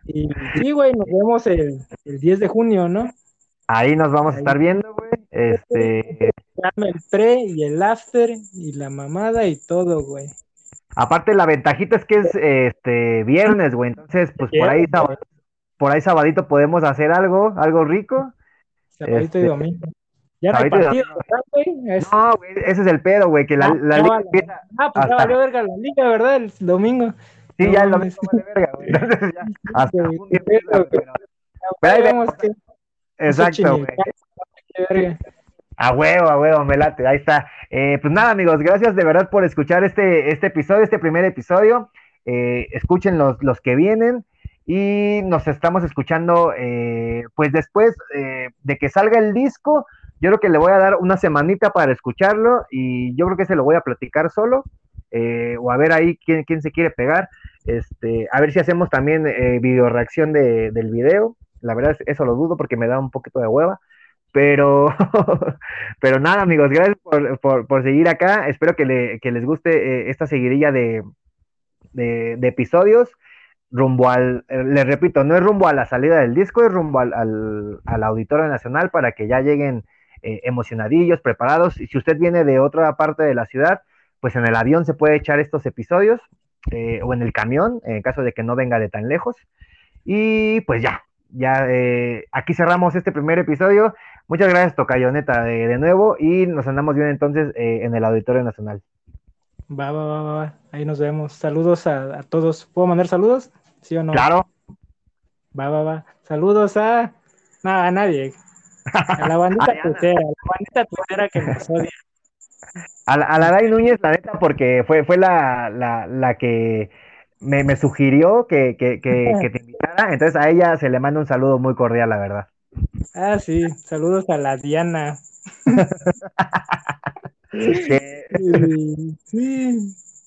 Y sí, güey, nos vemos el, el 10 de junio, ¿no? Ahí nos vamos a estar viendo, güey. Este. El pre y el after y la mamada y todo, güey. Aparte, la ventajita es que es este viernes, güey. Entonces, pues por ahí, por ahí sabadito podemos hacer algo, algo rico. Sabadito y este, domingo. Ya no hay partido, güey? No, güey, ese es el pedo, güey, que la, ah, la liga empieza. Ah, pues ya valió verga la liga, ¿verdad? El domingo. Sí, ya el domingo vale verga, güey. Entonces ya, hasta un día pero, pero ahí que... Exacto, güey. A huevo, a huevo, me late, ahí está. Eh, pues nada, amigos, gracias de verdad por escuchar este, este episodio, este primer episodio. Eh, escuchen los, los que vienen y nos estamos escuchando eh, pues después eh, de que salga el disco yo creo que le voy a dar una semanita para escucharlo y yo creo que se lo voy a platicar solo. eh, o a ver ahí quién, quién se quiere pegar. Este, a ver si hacemos también eh, video reacción de, del video. La verdad, eso lo dudo porque me da un poquito de hueva. Pero, pero nada, amigos, gracias por, por, seguir acá. Espero que, le, que les guste eh, esta seguidilla de, de, episodios. Rumbo al, eh, les repito, no es rumbo a la salida del disco, es rumbo al, al, al Auditorio Nacional para que ya lleguen eh, emocionadillos, preparados. Y si usted viene de otra parte de la ciudad, pues en el avión se puede echar estos episodios o en el camión, en caso de que no venga de tan lejos. Y pues ya, ya aquí cerramos este primer episodio. Muchas gracias, Tocayoneta, de, de nuevo y nos andamos bien entonces eh, en el Auditorio Nacional. Va, va, va, va, ahí nos vemos. Saludos a, todos. ¿Puedo mandar saludos? ¿Sí o no? Claro. Va, va, va. Saludos a. nada a nadie. A la bandita tuitera, a la bandita tuitera que nos odia. A la, a la Day Núñez, la neta, porque fue, fue la, la, la que me, me sugirió que, que, que, que, te invitara. Entonces a ella se le manda un saludo muy cordial, la verdad. Ah, sí, saludos a la Diana. sí,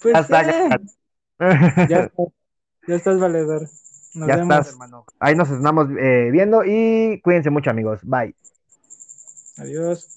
pues ya, está, ya, estás, valedor. Ya estás, hermano. Ahí nos estamos eh, viendo y cuídense mucho, amigos. Bye. Adiós.